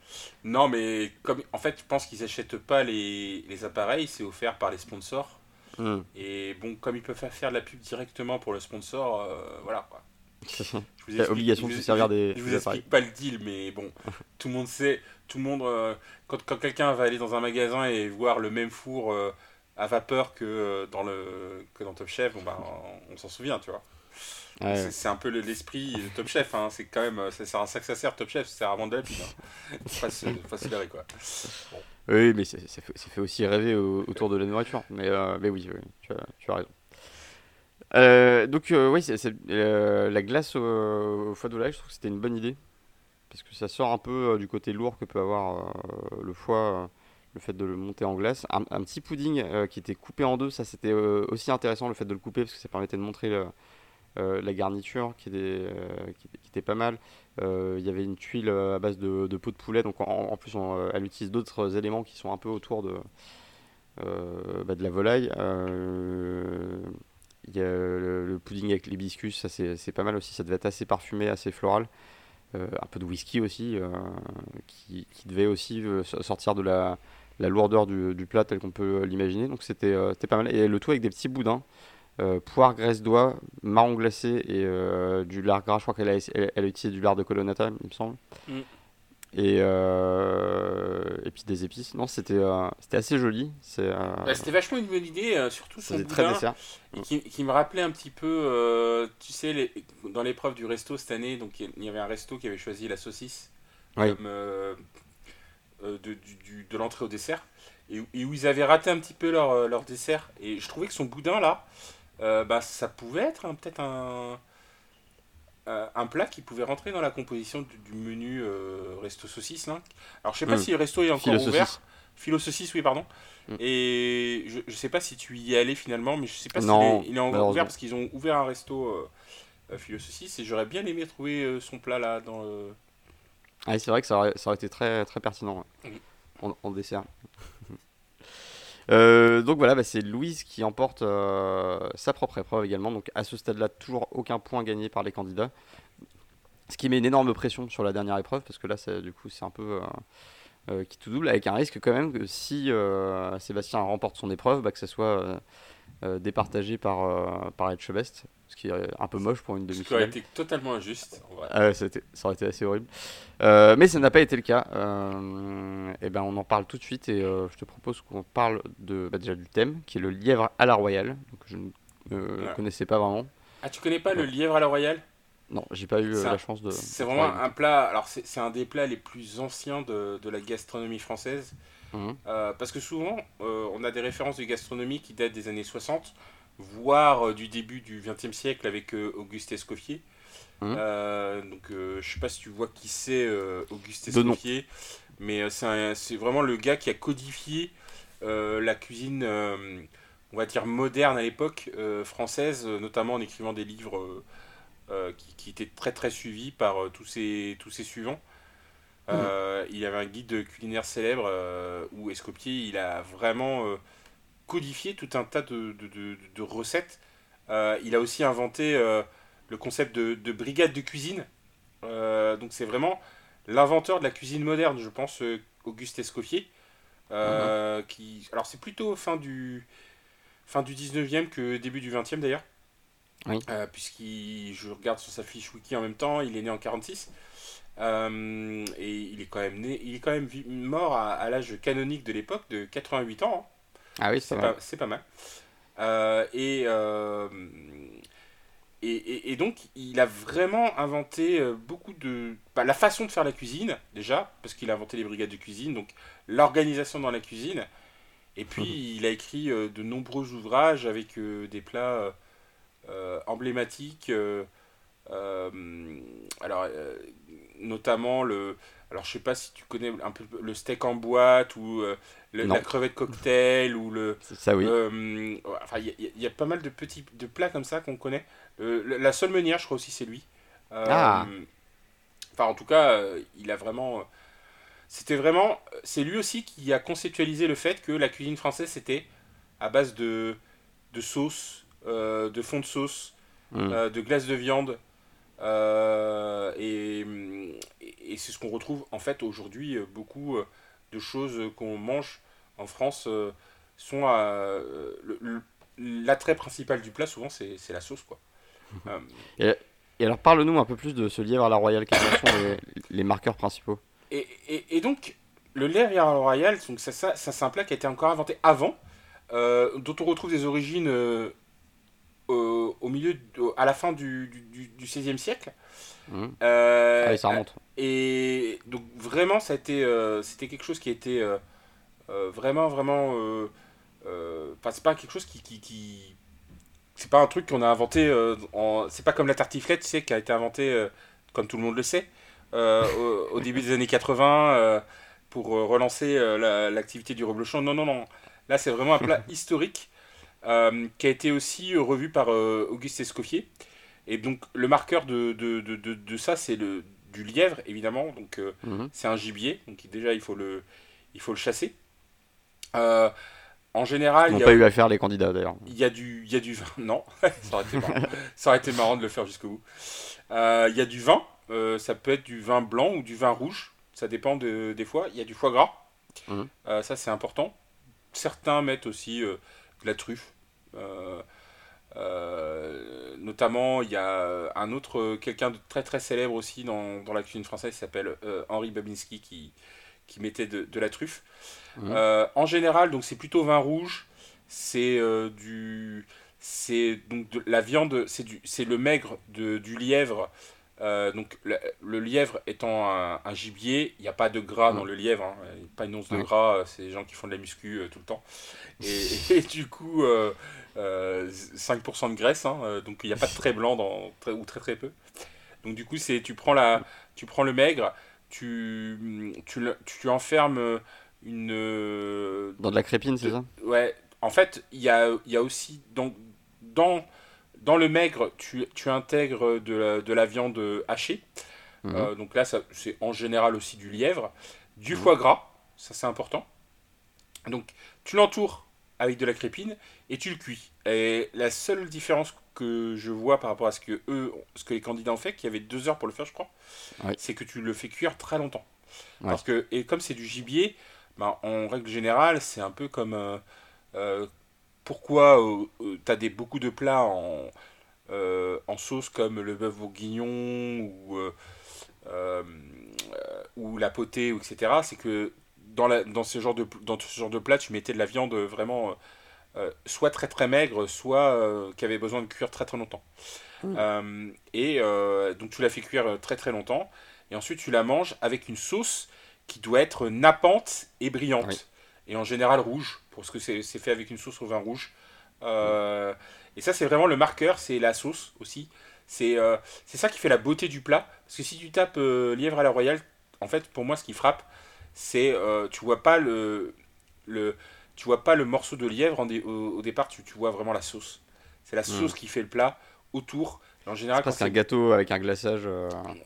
Non, mais comme, en fait, je pense qu'ils n'achètent pas les, les appareils, c'est offert par les sponsors. Hmm. Et bon, comme ils peuvent faire de la pub directement pour le sponsor, voilà quoi. Je vous obligation de se servir des. Je vous explique pas le deal, mais bon, tout le monde sait, tout le monde, quand, quand quelqu'un va aller dans un magasin et voir le même four à vapeur que dans le que dans Top Chef, bon bah, on s'en souvient, tu vois. C'est un peu l'esprit de Top Chef, hein. c'est quand même, ça sert à ça que ça sert Top Chef, sert à vendre de la pub. Hein. Faut quoi. Oui, mais ça, fait, aussi rêver autour de la nourriture. Mais, euh, mais oui, tu, as, raison. Euh, donc, euh, oui, c'est, la glace au, foie de volaille, je trouve que c'était une bonne idée. Parce que ça sort un peu du côté lourd que peut avoir le foie, le fait de le monter en glace. Un, petit pudding qui était coupé en deux, ça c'était aussi intéressant le fait de le couper parce que ça permettait de montrer la garniture qui était, qui, était pas mal. Euh, il y avait une tuile euh, à base de, peau de poulet, donc en, plus euh, elle utilise d'autres éléments qui sont un peu autour de, bah, de la volaille. Il y a le, pudding avec l'hibiscus, ça c'est pas mal aussi, ça devait être assez parfumé, assez floral. un peu de whisky aussi, qui, devait aussi sortir de la, lourdeur du, du plat tel qu'on peut l'imaginer. Donc c'était pas mal. Et le tout avec des petits boudins. Euh, poire, graisse d'oie, marron glacé et euh, du lard gras. Je crois qu'elle a, elle, a utilisé du lard de colonnata, il me semble. Mm. Et, euh, et puis des épices. Non, c'était c'était assez joli. Bah, c'était vachement une bonne idée, surtout son boudin, très dessert. Qui, qui, me rappelait un petit peu, tu sais, les, dans l'épreuve du resto cette année, donc il y avait un resto qui avait choisi la saucisse comme de, du, de l'entrée au dessert. Et, et, où ils avaient raté un petit peu leur, leur dessert. Et je trouvais que son boudin là, euh, bah, ça pouvait être peut-être un, euh, un plat qui pouvait rentrer dans la composition du, menu euh, resto saucisse. Là. Alors je sais pas hmm. si le resto est encore ouvert. Philo saucisse, oui, pardon. Hmm. Et je, je sais pas si tu y es allé finalement, mais je sais pas s'il est, il est encore ouvert parce qu'ils ont ouvert un resto Philo saucisse et j'aurais bien aimé trouver son plat là dans le... Ah, c'est vrai que ça aurait, été très, pertinent en, en, dessert. Euh, donc voilà, bah, c'est Louise qui emporte euh, sa propre épreuve également. Donc à ce stade-là, toujours aucun point gagné par les candidats. Ce qui met une énorme pression sur la dernière épreuve, parce que là, du coup, c'est un peu euh, qui tout double, avec un risque quand même que si Sébastien remporte son épreuve, bah, que ça soit départagé par, par Etchebest, ce qui est un peu moche pour une demi-finale. Ça aurait été totalement injuste. Ah ça, aurait été assez horrible. Euh, mais ça n'a pas été le cas. Euh, et ben on en parle tout de suite et euh, je te propose qu'on parle de, bah, déjà du thème, qui est le lièvre à la royale. Donc je ne connaissais pas vraiment. Ah, tu connais pas le lièvre à la royale? Non, j'ai pas eu la chance de. C'est vraiment un plat. Alors c'est un des plats les plus anciens de, de la gastronomie française. Mmh. parce que souvent, on a des références de gastronomie qui datent des années 60 voire euh, du début du XXe siècle avec euh, Auguste Escoffier. Euh, donc je sais pas si tu vois qui c'est Auguste Escoffier, mais c'est vraiment le gars qui a codifié la cuisine, on va dire moderne à l'époque française, notamment en écrivant des livres qui, qui, étaient très très suivis par tous ses tous ses suivants. Mmh. il y avait un guide culinaire célèbre où Escoffier il a vraiment codifié tout un tas de, de, de, recettes. Euh, il a aussi inventé euh, le concept de, brigade de cuisine. Euh, donc c'est vraiment l'inventeur de la cuisine moderne, je pense, Auguste Escoffier. Mhm. qui, alors c'est plutôt fin du, fin du 19e que début du 20e d'ailleurs. Oui. Puisqu'il, je regarde sur sa fiche wiki en même temps, il est né en 46. et il est quand même né, il est quand même mort à, l'âge canonique de l'époque de 88 ans. Hein. Ah oui, c'est pas, pas, mal. Euh, euh, et, et, et, donc, il a vraiment inventé euh, beaucoup de. Bah, la façon de faire la cuisine, déjà, parce qu'il a inventé les brigades de cuisine, donc l'organisation dans la cuisine. Et puis, mhm. il a écrit de nombreux ouvrages avec des plats emblématiques. alors, notamment le. Alors, je sais pas si tu connais un peu le steak en boîte ou la crevette cocktail ou le. Ça, oui. Euh, enfin, il y, a pas mal de petits de plats comme ça qu'on connaît. Euh, la seule meunière, je crois aussi, c'est lui. Euh, ah. Enfin, en tout cas, il a vraiment. C'était vraiment. C'est lui aussi qui a conceptualisé le fait que la cuisine française, c'était à base de, de sauce, de fond de sauce, hmm. de glace de viande. et, et c'est ce qu'on retrouve en fait aujourd'hui beaucoup de choses qu'on mange en France euh, sont euh, l'attrait principal du plat souvent c'est la sauce quoi. Euh, et, alors parle-nous un peu plus de ce lièvre à la royale quels sont les, les, marqueurs principaux? Et, et, donc le lièvre à la royale donc ça, ça, c'est un plat qui a été encore inventé avant dont on retrouve des origines au milieu, à la fin du, du, du XVIe siècle. Mmh. Euh, ça remonte. Et donc vraiment, ça a été, euh, c'était quelque chose qui a été euh, vraiment, vraiment. Enfin, c'est pas quelque chose qui, qui, qui... c'est pas un truc qu'on a inventé. En... C'est pas comme la tartiflette, tu sais, qui a été inventée, comme tout le monde le sait, au, début des années 80 pour relancer l'activité du reblochon. Non, non, non. Là, c'est vraiment un plat historique qui a été aussi revu par Auguste Escoffier. Et donc le marqueur de, de, de, de, ça, c'est le du lièvre, évidemment. Donc euh, mhm. c'est un gibier, donc déjà il faut le, il faut le chasser. Euh, en général, ils n'ont pas eu à faire les candidats d'ailleurs. Il y a du, il y a du vin. Non, ça aurait été marrant. ça aurait été marrant de le faire jusqu'au bout. Euh, il y a du vin. ça peut être du vin blanc ou du vin rouge. Ça dépend de, des fois. Il y a du foie gras. Mhm. ça c'est important. Certains mettent aussi la truffe. Euh, notamment, il y a un autre, quelqu'un de très très célèbre aussi dans, dans la cuisine française qui s'appelle euh, Henri Babinski qui, qui mettait de, de la truffe. Mmh. Euh, en général, donc c'est plutôt vin rouge, c'est du, c'est donc de la viande, c'est du, c'est le maigre de, du lièvre euh, donc le, lièvre étant un, gibier, il n'y a pas de gras dans le lièvre, hein. pas une once de gras, euh, c'est les gens qui font de la muscu euh, tout le temps. Et, du coup, 5% de graisse, hein, donc il n'y a pas de trait blanc dans, ou très très peu. Donc du coup, c'est tu prends la, tu prends le maigre, tu, tu, tu enfermes une dans de la crépine, c'est ça? Ouais. En fait, il y a, y a aussi donc dans dans le maigre, tu, intègres de la, viande hachée. Mhm. Euh, donc là, c'est en général aussi du lièvre. Du mhm. foie gras, ça c'est important. Donc tu l'entoures avec de la crépine et tu le cuis. Et la seule différence que je vois par rapport à ce que eux, ce que les candidats ont fait, qui avait deux heures pour le faire, je crois, c'est que tu le fais cuire très longtemps. Parce que et comme c'est du gibier, ben, en règle générale, c'est un peu comme euh, euh, pourquoi euh, euh, tu as des, beaucoup de plats en, euh, en sauce comme le bœuf bourguignon ou, ou la potée, etc. C'est que dans, la, dans, ce genre de, dans ce genre de plat, tu mettais de la viande vraiment soit très très maigre, soit qui avait besoin de cuire très très longtemps. Mmh. et donc tu la fais cuire très très longtemps. Et ensuite tu la manges avec une sauce qui doit être nappante et brillante. Et en général rouge parce que c'est fait avec une sauce au vin rouge. Euh, et ça, c'est vraiment le marqueur, c'est la sauce aussi. C'est euh, ça qui fait la beauté du plat. Parce que si tu tapes euh, lièvre à la royale, en fait, pour moi, ce qui frappe, c'est tu vois pas le, le tu vois pas le morceau de lièvre au, départ, tu, tu, vois vraiment la sauce. C'est la hmm. sauce qui fait le plat autour. En général, c'est un gâteau avec un glaçage.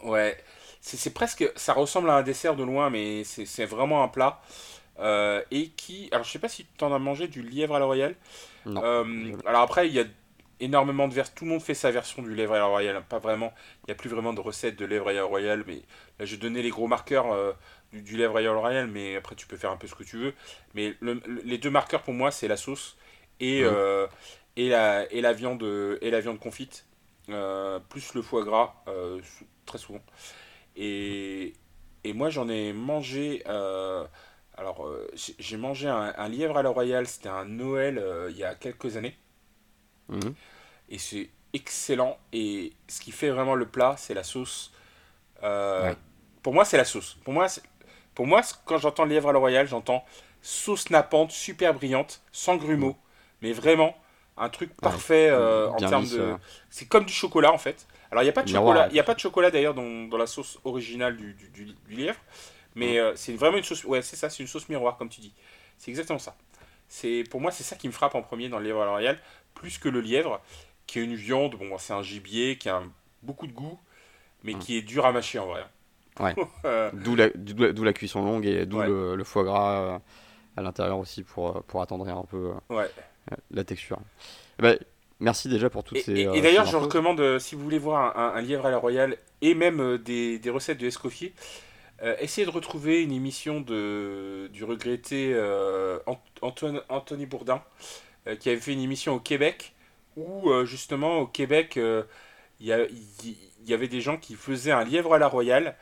Ouais, c'est presque, ça ressemble à un dessert de loin, mais c'est vraiment un plat. Euh, et qui. Alors, je sais pas si tu en as mangé du lièvre à la royale. Non. Euh, alors, après, il y a énormément de versions. Tout le monde fait sa version du lièvre à la royale. Pas vraiment. Il n'y a plus vraiment de recette de lièvre à la royale. Mais là, je donnais les gros marqueurs euh, du, du, lièvre à la royale. Mais après, tu peux faire un peu ce que tu veux. Mais les deux marqueurs pour moi, c'est la sauce et, mmh. et, la, et, la viande, et la viande confite. plus le foie gras, très souvent. Et, et moi, j'en ai mangé. Alors, euh, j'ai mangé un, lièvre à la royale, c'était un Noël euh, il y a quelques années. Mhm. Et c'est excellent. Et ce qui fait vraiment le plat, c'est la sauce. Euh, pour moi, c'est la sauce. Pour moi, pour moi quand j'entends lièvre à la royale, j'entends sauce nappante, super brillante, sans grumeaux. Mhm. Mais vraiment, un truc parfait en termes de. C'est comme du chocolat en fait. Alors, il n'y a pas de chocolat, il a pas de chocolat d'ailleurs dans, dans, la sauce originale du, du, du lièvre. Mais euh, c'est vraiment une sauce. Ouais, c'est ça, c'est une sauce miroir, comme tu dis. C'est exactement ça. C'est Pour moi, c'est ça qui me frappe en premier dans le lièvre à la royale, plus que le lièvre, qui est une viande. Bon, c'est un gibier qui a beaucoup de goût, mais mm. qui est dur à mâcher en vrai. Ouais. Euh, d'où la, la, cuisson longue et d'où le, foie gras euh, à l'intérieur aussi pour, pour attendrir un peu la texture. Ben, merci déjà pour toutes ces. Et, et d'ailleurs, je recommande, si vous voulez voir un, lièvre à la royale et même des, des recettes de Escoffier, euh, essayez de retrouver une émission de, du regretté euh, Antoine, Anthony Bourdin, euh, qui avait fait une émission au Québec, où justement au Québec, il y, avait des gens qui faisaient un lièvre à la royale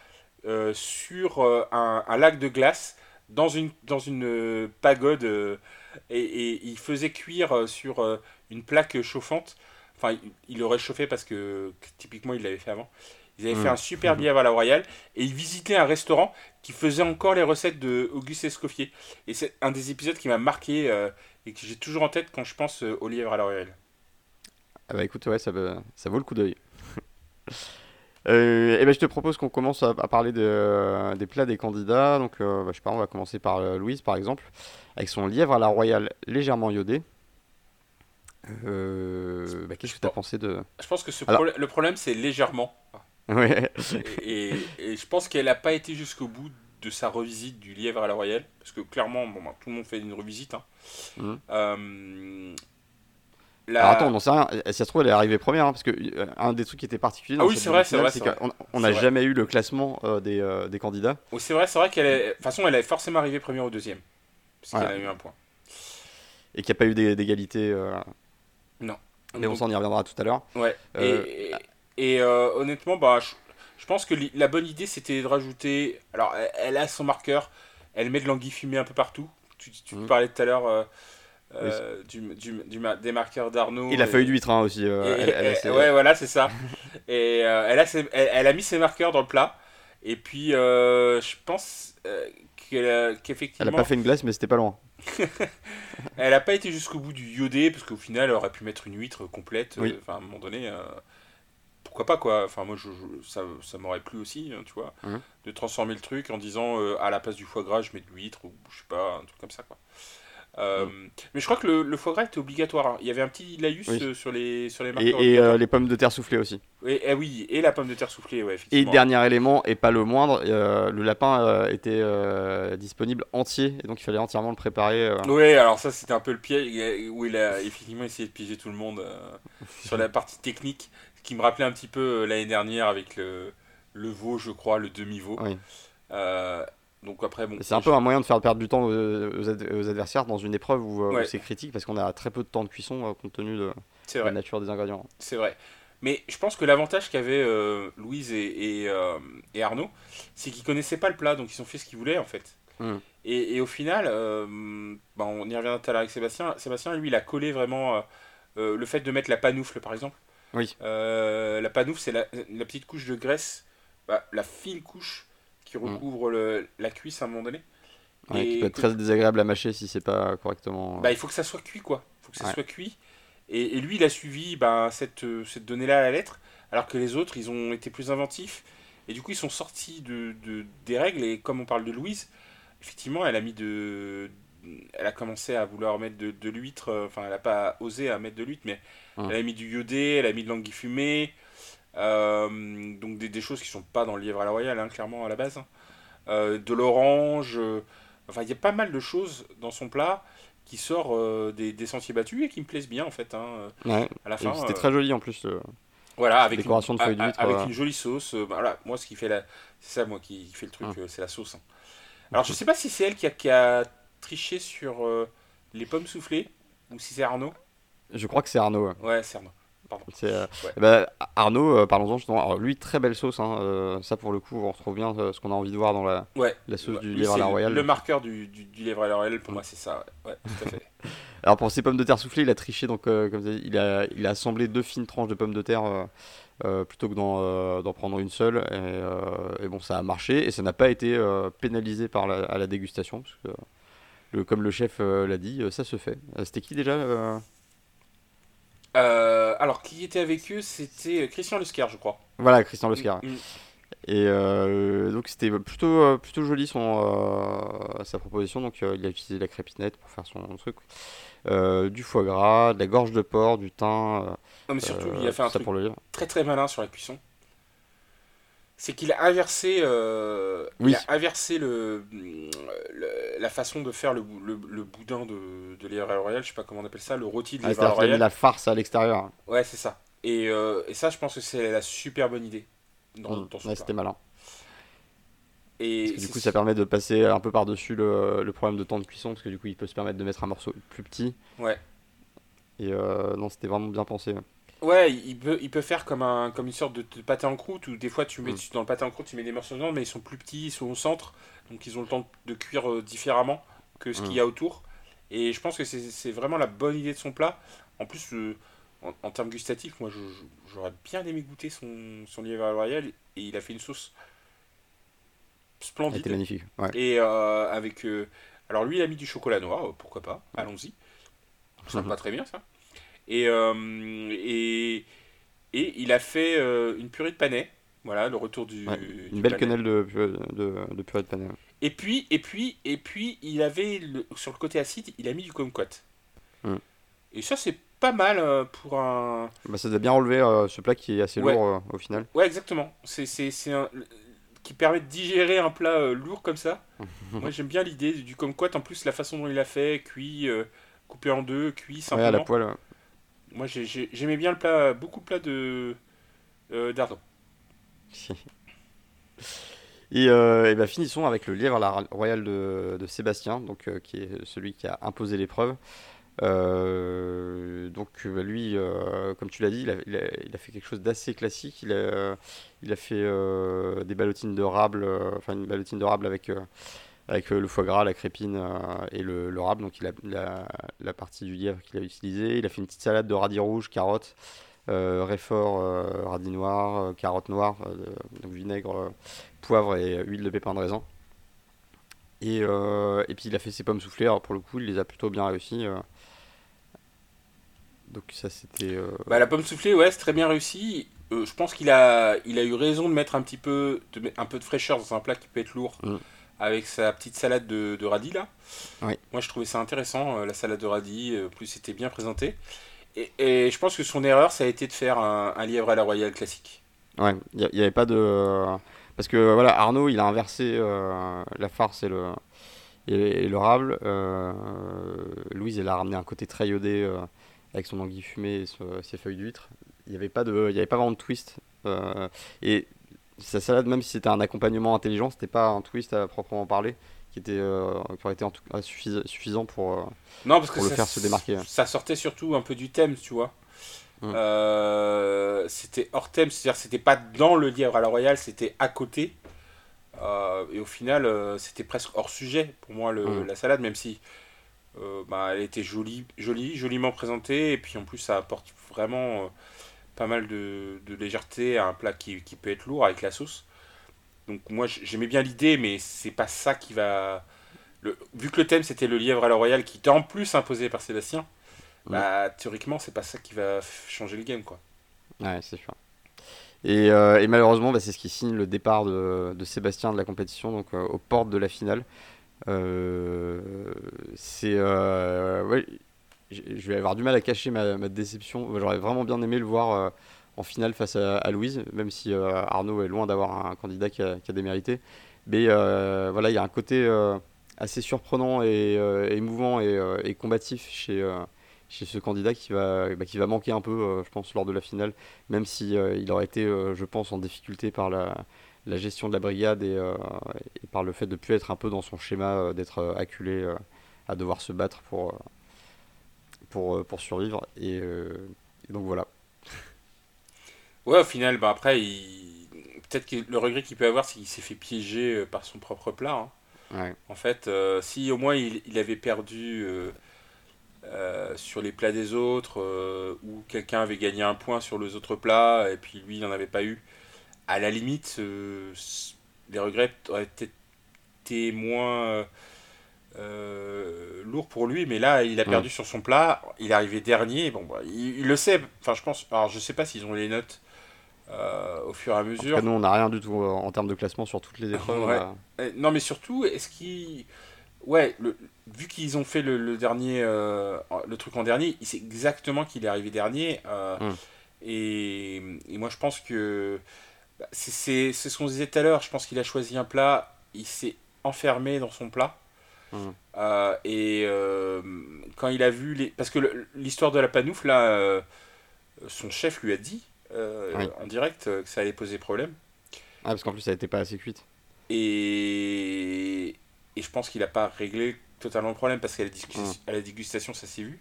sur un, lac de glace dans une, dans une pagode et, et ils faisaient cuire sur une plaque chauffante Enfin, il, le réchauffait parce que typiquement il l'avait fait avant. Ils avaient Mm. fait un super lièvre à la Royale et ils visitaient un restaurant qui faisait encore les recettes de Auguste Escoffier. Et c'est un des épisodes qui m'a marqué euh, et que j'ai toujours en tête quand je pense euh, au lièvre à la Royale. Ah bah écoute, ouais, ça, ça vaut le coup d'œil. Euh, et ben je te propose qu'on commence à, à parler de- des plats des candidats. Donc, euh, bah, je sais pas, on va commencer par euh, Louise, par exemple, avec son lièvre à la royale légèrement iodé. Euh, bah, Qu'est-ce que tu as pensé de. Je pense que ce Alors- problème- le problème c'est légèrement. Ouais. Et, je pense qu'elle n'a pas été jusqu'au bout de sa revisite du lièvre à la Royale. Parce que clairement, bon, bah, tout le monde fait une revisite. hein. Mhm. Euh, la- Alors attends, on n'en sait rien. Si ça se trouve, elle est arrivée première, hein, parce que euh, un des trucs qui était particulier Ah oui, c'est vrai, c'est vrai, c'est qu'on n'a jamais eu le classement euh, des, euh, des candidats. Oh, c'est vrai, c'est vrai qu'elle est. De toute façon, elle est forcément arrivée première ou deuxième. Parce Voilà. qu'elle a eu un point. et qu'il n'y a pas eu d'é- d'égalité. Non. Mais on s'en y reviendra tout à l'heure. Ouais. Et et, euh, honnêtement, bah, je, je pense que la bonne idée c'était de rajouter. Alors, elle, elle a son marqueur, elle met de l'anguille fumée un peu partout. Tu, tu Mhm. parlais tout à l'heure euh, euh, du, du- des marqueurs d'Arnaud. Et la et- feuille d'huître hein, aussi. euh, et- elle- elle a et- ses- ouais, voilà, c'est ça. et euh, elle, a ses- elle, a mis ses marqueurs dans le plat. Et puis, je pense qu'elle a- Elle qu'effectivement. a pas fait une glace, mais c'était pas loin. Elle n'a pas été jusqu'au bout du iodé, parce qu'au final, elle aurait pu mettre une huître complète. Oui. Enfin, à un moment donné, pourquoi pas, quoi. Enfin, moi, je, je- ça, ça m'aurait plu aussi, hein, tu vois, Mhm. de transformer le truc en disant, euh, à la place du foie gras, je mets de l'huître, ou je sais pas, un truc comme ça, quoi. Euh, Mhm. Mais je crois que le, le foie gras était obligatoire. hein. Il y avait un petit laïus Oui. euh, sur les, sur les Et, marqueurs. et, obligatoires. euh, les pommes de terre soufflées aussi. Et, eh oui, et la pomme de terre soufflée, ouais, Et dernier élément, et pas le moindre, le lapin était disponible entier, et donc il fallait entièrement le préparer. Oui, alors ça c'était un peu le piège où il a effectivement essayé de piéger tout le monde sur la partie technique, qui me rappelait un petit peu euh, l'année dernière avec le, le veau, je crois, le demi-veau. Oui. Euh, donc après, bon. C'est un peu un moyen de faire perdre du temps aux, aux ad- aux adversaires dans une épreuve où, euh, où c'est critique parce qu'on a très peu de temps de cuisson compte tenu de, la nature des ingrédients. c'est vrai. Mais je pense que l'avantage qu'avaient euh, Louise et, et, euh, et Arnaud, c'est qu'ils connaissaient pas le plat, donc ils ont fait ce qu'ils voulaient en fait. Mm. Et, et au final, euh, bah, on y reviendra tout à l'heure avec Sébastien. Sébastien, lui, il a collé vraiment le fait de mettre la panoufle, par exemple. Oui. Euh, la panoufle, c'est la, la petite couche de graisse, bah, la fine couche qui recouvre le- la cuisse à un moment donné. Ouais, Et qui peut être très désagréable à mâcher si c'est pas correctement. bah, il faut que ça soit cuit, quoi. Il faut que ça Ouais. soit cuit. Et, et lui, il a suivi bah, cette, euh, cette donnée-là à la lettre, alors que les autres, ils ont été plus inventifs. Et du coup, ils sont sortis de, de- des règles. Et comme on parle de Louise, effectivement, elle a mis de. Elle a commencé à vouloir mettre de, de l'huître. euh, Enfin, elle n'a pas osé à mettre de l'huître, mais Ouais. elle a mis du iodé, elle a mis de l'anguille fumée. euh, donc des, des choses qui sont pas dans le lièvre à la royale, hein, clairement, à la base. hein. Euh, de l'orange. Enfin, il y a pas mal de choses dans son plat qui sort des, des sentiers battus et qui me plaisent bien en fait. hein, Ouais. à la fin, C'était très joli en plus. voilà, avec une, de feuilles avec une jolie sauce. voilà, moi ce qui fait la, c'est ça moi qui, qui fait le truc, euh, c'est la sauce. hein. Alors je sais pas si c'est elle qui a, qui a triché sur euh, les pommes soufflées ou si c'est Arnaud. Je crois que c'est Arnaud. ouais. C'est Arnaud. Euh, Ouais. eh ben, Arnaud, euh, parlons-en justement. Alors, lui, très belle sauce. hein, euh, ça, pour le coup, on retrouve bien ce qu'on a envie de voir dans la, Ouais. la sauce Ouais, du lui, lièvre à la royale. Le marqueur du, du, du lièvre à la royale, pour moi, c'est ça. Ouais, Ouais, tout à fait. Alors pour ces pommes de terre soufflées, il a triché, donc comme il a, il a assemblé deux fines tranches de pommes de terre plutôt que d'en prendre une seule. Et, et bon, ça a marché et ça n'a pas été pénalisé par la, à la dégustation, parce que, le, comme le chef euh, l'a dit, euh, ça se fait. Euh, C'était qui déjà euh alors, qui était avec eux C'était Christian Lusquer, je crois. Voilà, Christian Loscar. Mm, mm. Et euh, donc c'était plutôt, plutôt joli son, euh, sa proposition. Donc il a utilisé la crépinette pour faire son truc. Du foie gras, de la gorge de porc, du thym. Non, mais surtout, il a fait un truc pour le livre. très très malin sur la cuisson. C'est qu'il a inversé, euh, Oui. il a inversé le, le- la façon de faire le, le, boudin de, de la royale, je sais pas comment on appelle ça, le rôti de Ah, lièvre à la farce à l'extérieur. Ouais, c'est ça. Et, euh, et ça, je pense que c'est la super bonne idée dans, Mm. son Ouais, c'était malin. Et Parce que du coup, ça permet de passer un peu par-dessus le, le problème de temps de cuisson, parce que du coup, il peut se permettre de mettre un morceau plus petit. Ouais. Et euh, non, c'était vraiment bien pensé. Ouais, il peut, il peut faire comme, un, comme une sorte de, de pâté en croûte où des fois tu mets Mm. dans le pâté en croûte, tu mets des morceaux de viande, mais ils sont plus petits, ils sont au centre, donc ils ont le temps de cuire euh, différemment que ce Mm. qu'il y a autour. Et je pense que c'est vraiment la bonne idée de son plat. En plus, euh, en, termes gustatifs, moi j'aurais bien aimé goûter son, son lièvre à royal et il a fait une sauce splendide. C'était magnifique. Ouais. Et avec. alors lui, il a mis du chocolat noir, pourquoi pas, allons-y. Ça me va très bien ça. Et, et, et il a fait une purée de panais. Voilà, le retour du. une belle quenelle de, de, de, purée de panais. Et puis, et puis, et puis, il avait le, sur le côté acide, il a mis du kumquat. Hmm. Et ça, c'est pas mal euh, pour un. Bah, ça doit bien relever euh, ce plat qui est assez lourd euh, au final. Ouais, exactement. C'est, un qui permet de digérer un plat lourd comme ça. Moi, j'aime bien l'idée du kumquat. En plus, la façon dont il l'a fait, cuit, coupé en deux, cuit simplement. Ouais, à la poêle. Moi, j'aimais bien le plat, beaucoup de plats de d'Ardon. Et, euh, bah, finissons avec le lièvre à la royale de, de Sébastien, donc, euh, qui est celui qui a imposé l'épreuve. Euh, donc bah, lui, comme tu l'as dit, il a, il, a, fait quelque chose d'assez classique. Il a, il a fait des ballotines de rable, enfin une ballotine de rable avec, avec le foie gras, la crépine et le, le. Donc il a, la partie du lièvre qu'il a utilisé. Il a fait une petite salade de radis rouge, carottes. Euh, réfort, euh, radis noir, euh, carottes noires, donc vinaigre, poivre et huile de pépin de raisin. Et, et, puis il a fait ses pommes soufflées, alors pour le coup il les a plutôt bien réussi. Donc ça c'était... Bah, la pomme soufflée, ouais, c'est très bien réussi. je pense qu'il a, il a eu raison de mettre un petit peu de, un peu de fraîcheur dans un plat qui peut être lourd. Mm. Avec sa petite salade de, de radis là. Moi je trouvais ça intéressant, la salade de radis, plus c'était bien présenté. Et, je pense que son erreur, ça a été de faire un, lièvre à la royale classique. Ouais, il n'y avait pas de. Parce que voilà, Arnaud, il a inversé euh, la farce et le, et, le rable. Euh, Louise, elle a ramené un côté très iodé euh, avec son anguille fumée et ses feuilles d'huître. Il n'y avait, pas de, avait pas vraiment de twist. et sa salade, même si c'était un accompagnement intelligent, c'était pas un twist à proprement parler qui, était, euh, qui aurait été en tout cas suffisant pour, euh, non, parce que le faire se démarquer. Ça sortait surtout un peu du thème, tu vois. Hum. Euh, c'était hors thème, c'est-à-dire c'était pas dans le lièvre à la royale, c'était à côté. et au final, c'était presque hors sujet pour moi le, hum. la salade, même si bah, elle était jolie, jolie, joliment présentée, et puis en plus ça apporte vraiment pas mal de, de, légèreté à un plat qui, qui, peut être lourd avec la sauce. Donc moi j'aimais bien l'idée, mais c'est pas ça qui va. Le... Vu que le thème c'était le lièvre à la royale qui était en plus imposé par Sébastien, bah théoriquement c'est pas ça qui va changer le game quoi. Ouais, c'est sûr. Et, euh, et malheureusement, bah, c'est ce qui signe le départ de, de Sébastien de la compétition, donc euh, aux portes de la finale. Euh, c'est. Ouais, je vais avoir du mal à cacher ma, déception. J'aurais vraiment bien aimé le voir en finale face à, Louise, même si euh, Arnaud est loin d'avoir un candidat qui a, qui a démérité. Mais euh, voilà, il y a un côté euh, assez surprenant et émouvant et, combatif chez, ce candidat qui va, bah, qui va manquer un peu, je pense, lors de la finale, même si aurait été, je pense, en difficulté par la, la gestion de la brigade et, par le fait de ne plus être un peu dans son schéma, d'être acculé à devoir se battre pour, pour, pour survivre. et donc voilà. Ouais, au final, bah après, il... peut-être que le regret qu'il peut avoir, c'est qu'il s'est fait piéger euh, par son propre plat. Hein. En fait, euh, si au moins il, il avait perdu euh, sur les plats des autres, ou quelqu'un avait gagné un point sur les autres plats, et puis lui, il n'en avait pas eu, à la limite, les regrets auraient peut-être été moins lourds pour lui, mais là, il a perdu sur son plat, il est arrivé dernier, bon, bah, il, il, le sait, enfin, je pense, alors je sais pas s'ils ont les notes euh, au fur et à mesure. nous, on n'a rien du tout euh, en termes de classement sur toutes les épreuves. Non, mais surtout, est-ce qu'ils. Ouais, le... vu qu'ils ont fait le, dernier, euh, le truc en dernier, il sait exactement qu'il est arrivé dernier. Hum. et... et, moi, je pense que bah, c'est ce qu'on disait tout à l'heure. Je pense qu'il a choisi un plat, il s'est enfermé dans son plat. Hum. et quand il a vu les. Parce que l'histoire de la panoufle, là, son chef lui a dit euh, en direct euh, que ça allait poser problème. Ah, parce qu'en plus, ça n'était pas assez cuite. Et, et je pense qu'il n'a pas réglé totalement le problème parce qu'à la, à la dégustation, ça s'est vu.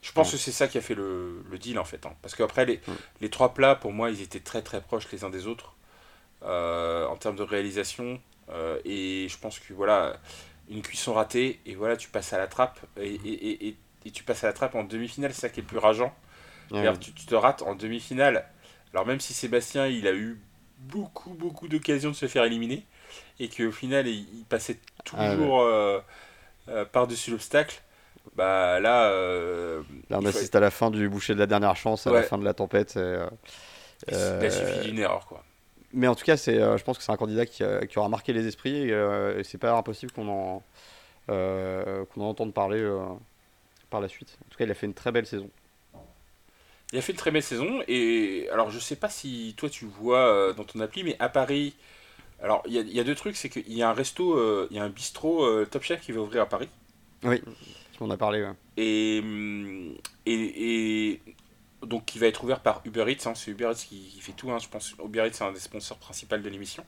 Je pense que c'est ça qui a fait le, le deal en fait. Hein. Parce qu'après, les, les, trois plats, pour moi, ils étaient très très proches les uns des autres euh, en termes de réalisation. et je pense que voilà, une cuisson ratée, et voilà, tu passes à la trappe. Et, et, et, et tu passes à la trappe en demi-finale, c'est ça qui est le plus rageant. D'ailleurs, tu, te rates en demi-finale. Alors même si Sébastien, il a eu beaucoup, beaucoup d'occasions de se faire éliminer, et qu'au final, il, passait ah, toujours euh, euh, par-dessus l'obstacle, bah là... Euh, là, on assiste à la fin du boucher de la dernière chance, à la fin de la tempête. Et, il suffit d'une erreur, quoi. Mais en tout cas, c'est, je pense que c'est un candidat qui, qui, aura marqué les esprits, et, c'est pas impossible qu'on en, qu'on en entende parler par la suite. En tout cas, il a fait une très belle saison. Il a fait une très belle saison et alors je sais pas si toi tu vois euh, dans ton appli, mais à Paris, alors il y, a deux trucs, c'est qu'il y a un resto, euh, il y a un bistrot euh, Top Chef qui va ouvrir à Paris. Oui, on a parlé. Et, et, donc qui va être ouvert par Uber Eats, hein. c'est Uber Eats qui, fait tout, hein. je pense. Uber Eats c'est un des sponsors principaux de l'émission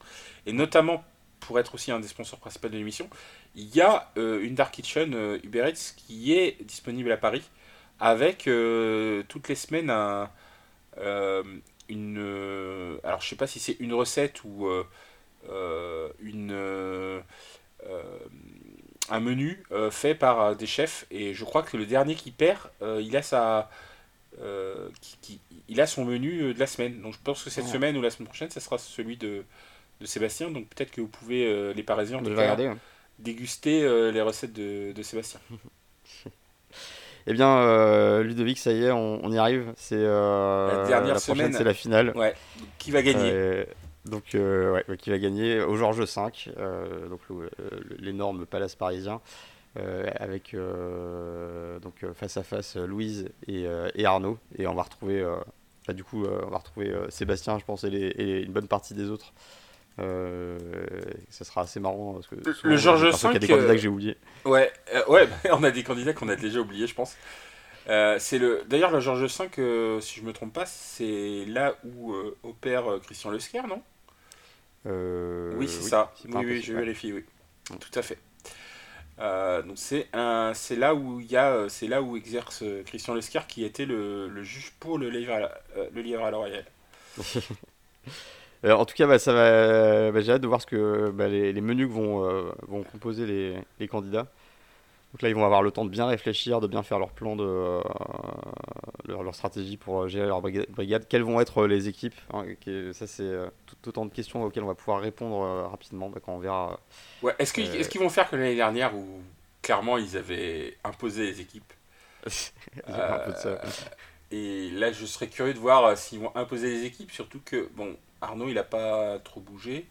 et notamment pour être aussi un des sponsors principaux de l'émission, il y a une dark kitchen Uber Eats qui est disponible à Paris avec euh, toutes les semaines un, euh, une. Euh, alors je sais pas si c'est une recette ou une. un menu fait par des chefs et je crois que le dernier qui perd il a sa qui, il a son menu de la semaine donc je pense que cette semaine ou la semaine prochaine ça sera celui de, de Sébastien donc peut-être que vous pouvez les Parisiens déguster les recettes de, de Sébastien Eh bien, euh, Ludovic, ça y est, on, y arrive. C'est euh, la dernière semaine. C'est la finale. Ouais. Qui va gagner? Euh, Donc, ouais, qui va gagner? Au Georges V, donc l'énorme palace parisien, avec donc face à face Louise et, Arnaud, et on va retrouver. Bah, du coup, on va retrouver Sébastien, je pense, et, une bonne partie des autres. Euh, ça sera assez marrant parce que le Georges V. Il y a des candidats que j'ai oubliés. Ouais, euh, ouais, on a des candidats qu'on a déjà oubliés, je pense. Euh, c'est le. D'ailleurs, le Georges V, si je me trompe pas, c'est là où opère Christian Lesquer, non? Oui, c'est ça. Oui, oui, je vérifie, oui. Tout à fait. Donc c'est un, c'est là où il c'est là où exerce Christian Lesquer qui était le, juge pour le livre à l'Oréal. Euh, en tout cas, bah, ça va, bah, j'ai hâte de voir ce que bah, les, menus vont, euh, vont composer les, candidats. Donc là, ils vont avoir le temps de bien réfléchir, de bien faire leur plan de euh, leur, stratégie pour gérer leur brigade. Quelles vont être les équipes hein, Ça, c'est tout autant de questions auxquelles on va pouvoir répondre rapidement quand on verra. Ouais, est-ce qu'ils est vont faire que l'année dernière où clairement ils avaient imposé les équipes un peu de ça. Et là, je serais curieux de voir s'ils vont imposer les équipes, surtout que, bon, Arnaud, il n'a pas trop bougé.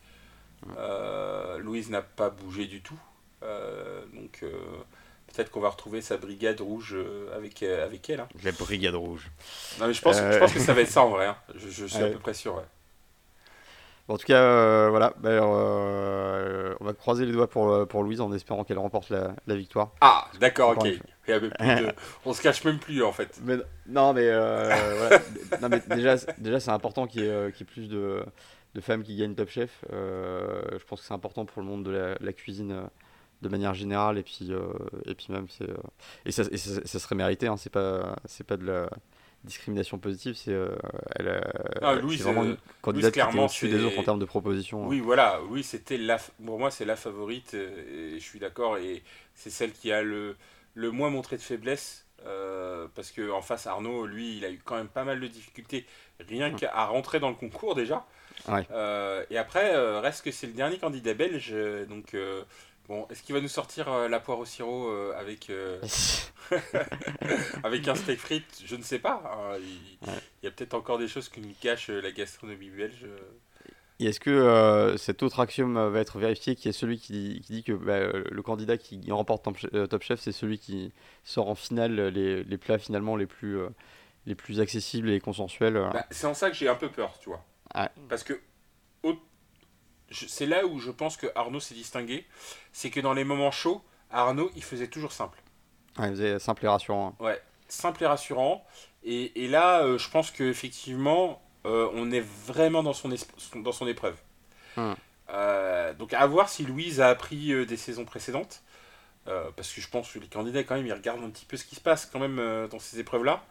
Euh, Louise n'a pas bougé du tout. Euh, donc euh, peut-être qu'on va retrouver sa brigade rouge avec, avec elle. Hein. La brigade rouge. Non, mais je pense, je pense que ça va être ça en vrai. Hein. Je, suis à peu près sûr. en tout cas, voilà. Ben, on va croiser les doigts pour, pour Louise en espérant qu'elle remporte la, la, victoire. Ah, d'accord, ok. On se cache même plus en fait. Mais, non, mais, euh, non, mais déjà, déjà c'est important qu'il y, ait plus de, de, femmes qui gagnent Top Chef. Euh, je pense que c'est important pour le monde de la, cuisine euh, de manière générale et puis, et puis même c'est et, ça, ça, serait mérité. Hein, c'est pas c'est pas de la discrimination positive, c'est elle, ah, Louise, vraiment une candidate qui était au-dessus des autres en termes de propositions. Oui, voilà, oui, c'était la, pour moi c'est la favorite et je suis d'accord et c'est celle qui a le le moins montré de faiblesse. Euh, parce que en face Arnaud, lui, il a eu quand même pas mal de difficultés rien qu'à rentrer dans le concours déjà. Euh, et après, euh, reste que c'est le dernier candidat belge, donc bon, est-ce qu'il va nous sortir la poire au sirop avec avec un steak frites? Je ne sais pas. Hein. il, y a peut-être encore des choses qui nous cachent la gastronomie belge. Et est-ce que euh, cet autre axiome va être vérifié, qui est celui qui dit, que bah, le candidat qui remporte euh, Top Chef, c'est celui qui sort en finale les, les plats finalement les plus, euh, les plus accessibles et consensuels bah, C'est en ça que j'ai un peu peur, tu vois. Parce que c'est là où je pense que Arnaud s'est distingué, c'est que dans les moments chauds, Arnaud, il faisait toujours simple. Ouais, il faisait simple et rassurant. Hein. Ouais, simple et rassurant. Et, et là, je pense qu'effectivement, euh, on est vraiment dans son, dans son épreuve. Hmm. Euh, donc à voir si Louise a appris euh, des saisons précédentes. parce que je pense que les candidats, quand même, ils regardent un petit peu ce qui se passe quand même dans ces épreuves-là.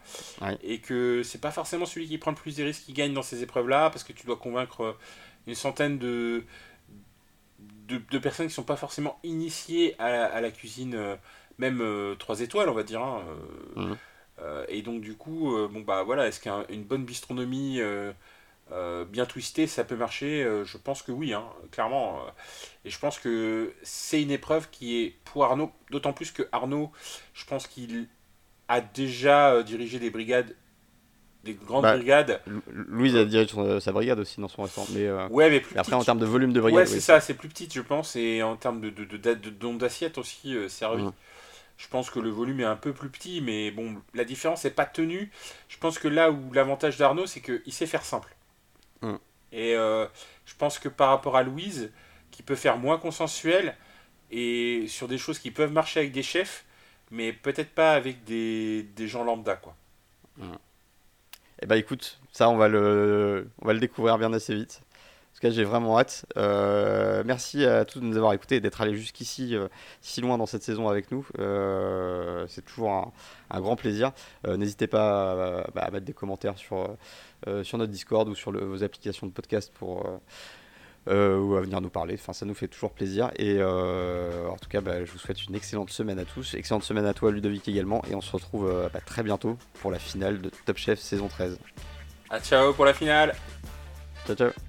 Et que c'est pas forcément celui qui prend le plus de risques qui gagne dans ces épreuves-là, parce que tu dois convaincre une centaine de, de, personnes qui sont pas forcément initiées à la, cuisine, même 3 étoiles, on va dire. Hein, hmm. et donc du coup, bon bah voilà, est-ce qu'une bonne bistronomie bien twistée, ça peut marcher Je pense que oui, hein, clairement. et je pense que c'est une épreuve qui est pour Arnaud, d'autant plus que Arnaud, je pense qu'il a déjà dirigé des brigades des grandes bah, brigades. Louise a dirigé sa brigade aussi dans son restaurant. Mais, euh, ouais, mais, après, en termes de volume de brigade. Ouais, c'est ça, c'est plus petit, je pense. Et en termes de, de, de, d'assiette aussi euh, servi. Je pense que le volume est un peu plus petit, mais bon, la différence n'est pas tenue. Je pense que là où l'avantage d'Arnaud, c'est qu'il sait faire simple. Et euh, je pense que par rapport à Louise, qui peut faire moins consensuel et sur des choses qui peuvent marcher avec des chefs, mais peut-être pas avec des, des gens lambda, quoi. Eh bah écoute, ça on va le, on va le découvrir bien assez vite. En tout cas, j'ai vraiment hâte. Euh, merci à tous de nous avoir écoutés et d'être allés jusqu'ici, euh, si loin dans cette saison avec nous. Euh, c'est toujours un, grand plaisir. N'hésitez pas bah, à, mettre des commentaires sur, sur notre Discord ou sur vos applications de podcast pour, ou à venir nous parler. Enfin, ça nous fait toujours plaisir. Et euh, en tout cas, bah, je vous souhaite une excellente semaine à tous. Excellente semaine à toi, Ludovic, également. Et on se retrouve euh, bah, très bientôt pour la finale de Top Chef saison 13. A ciao pour la finale. Ciao, ciao.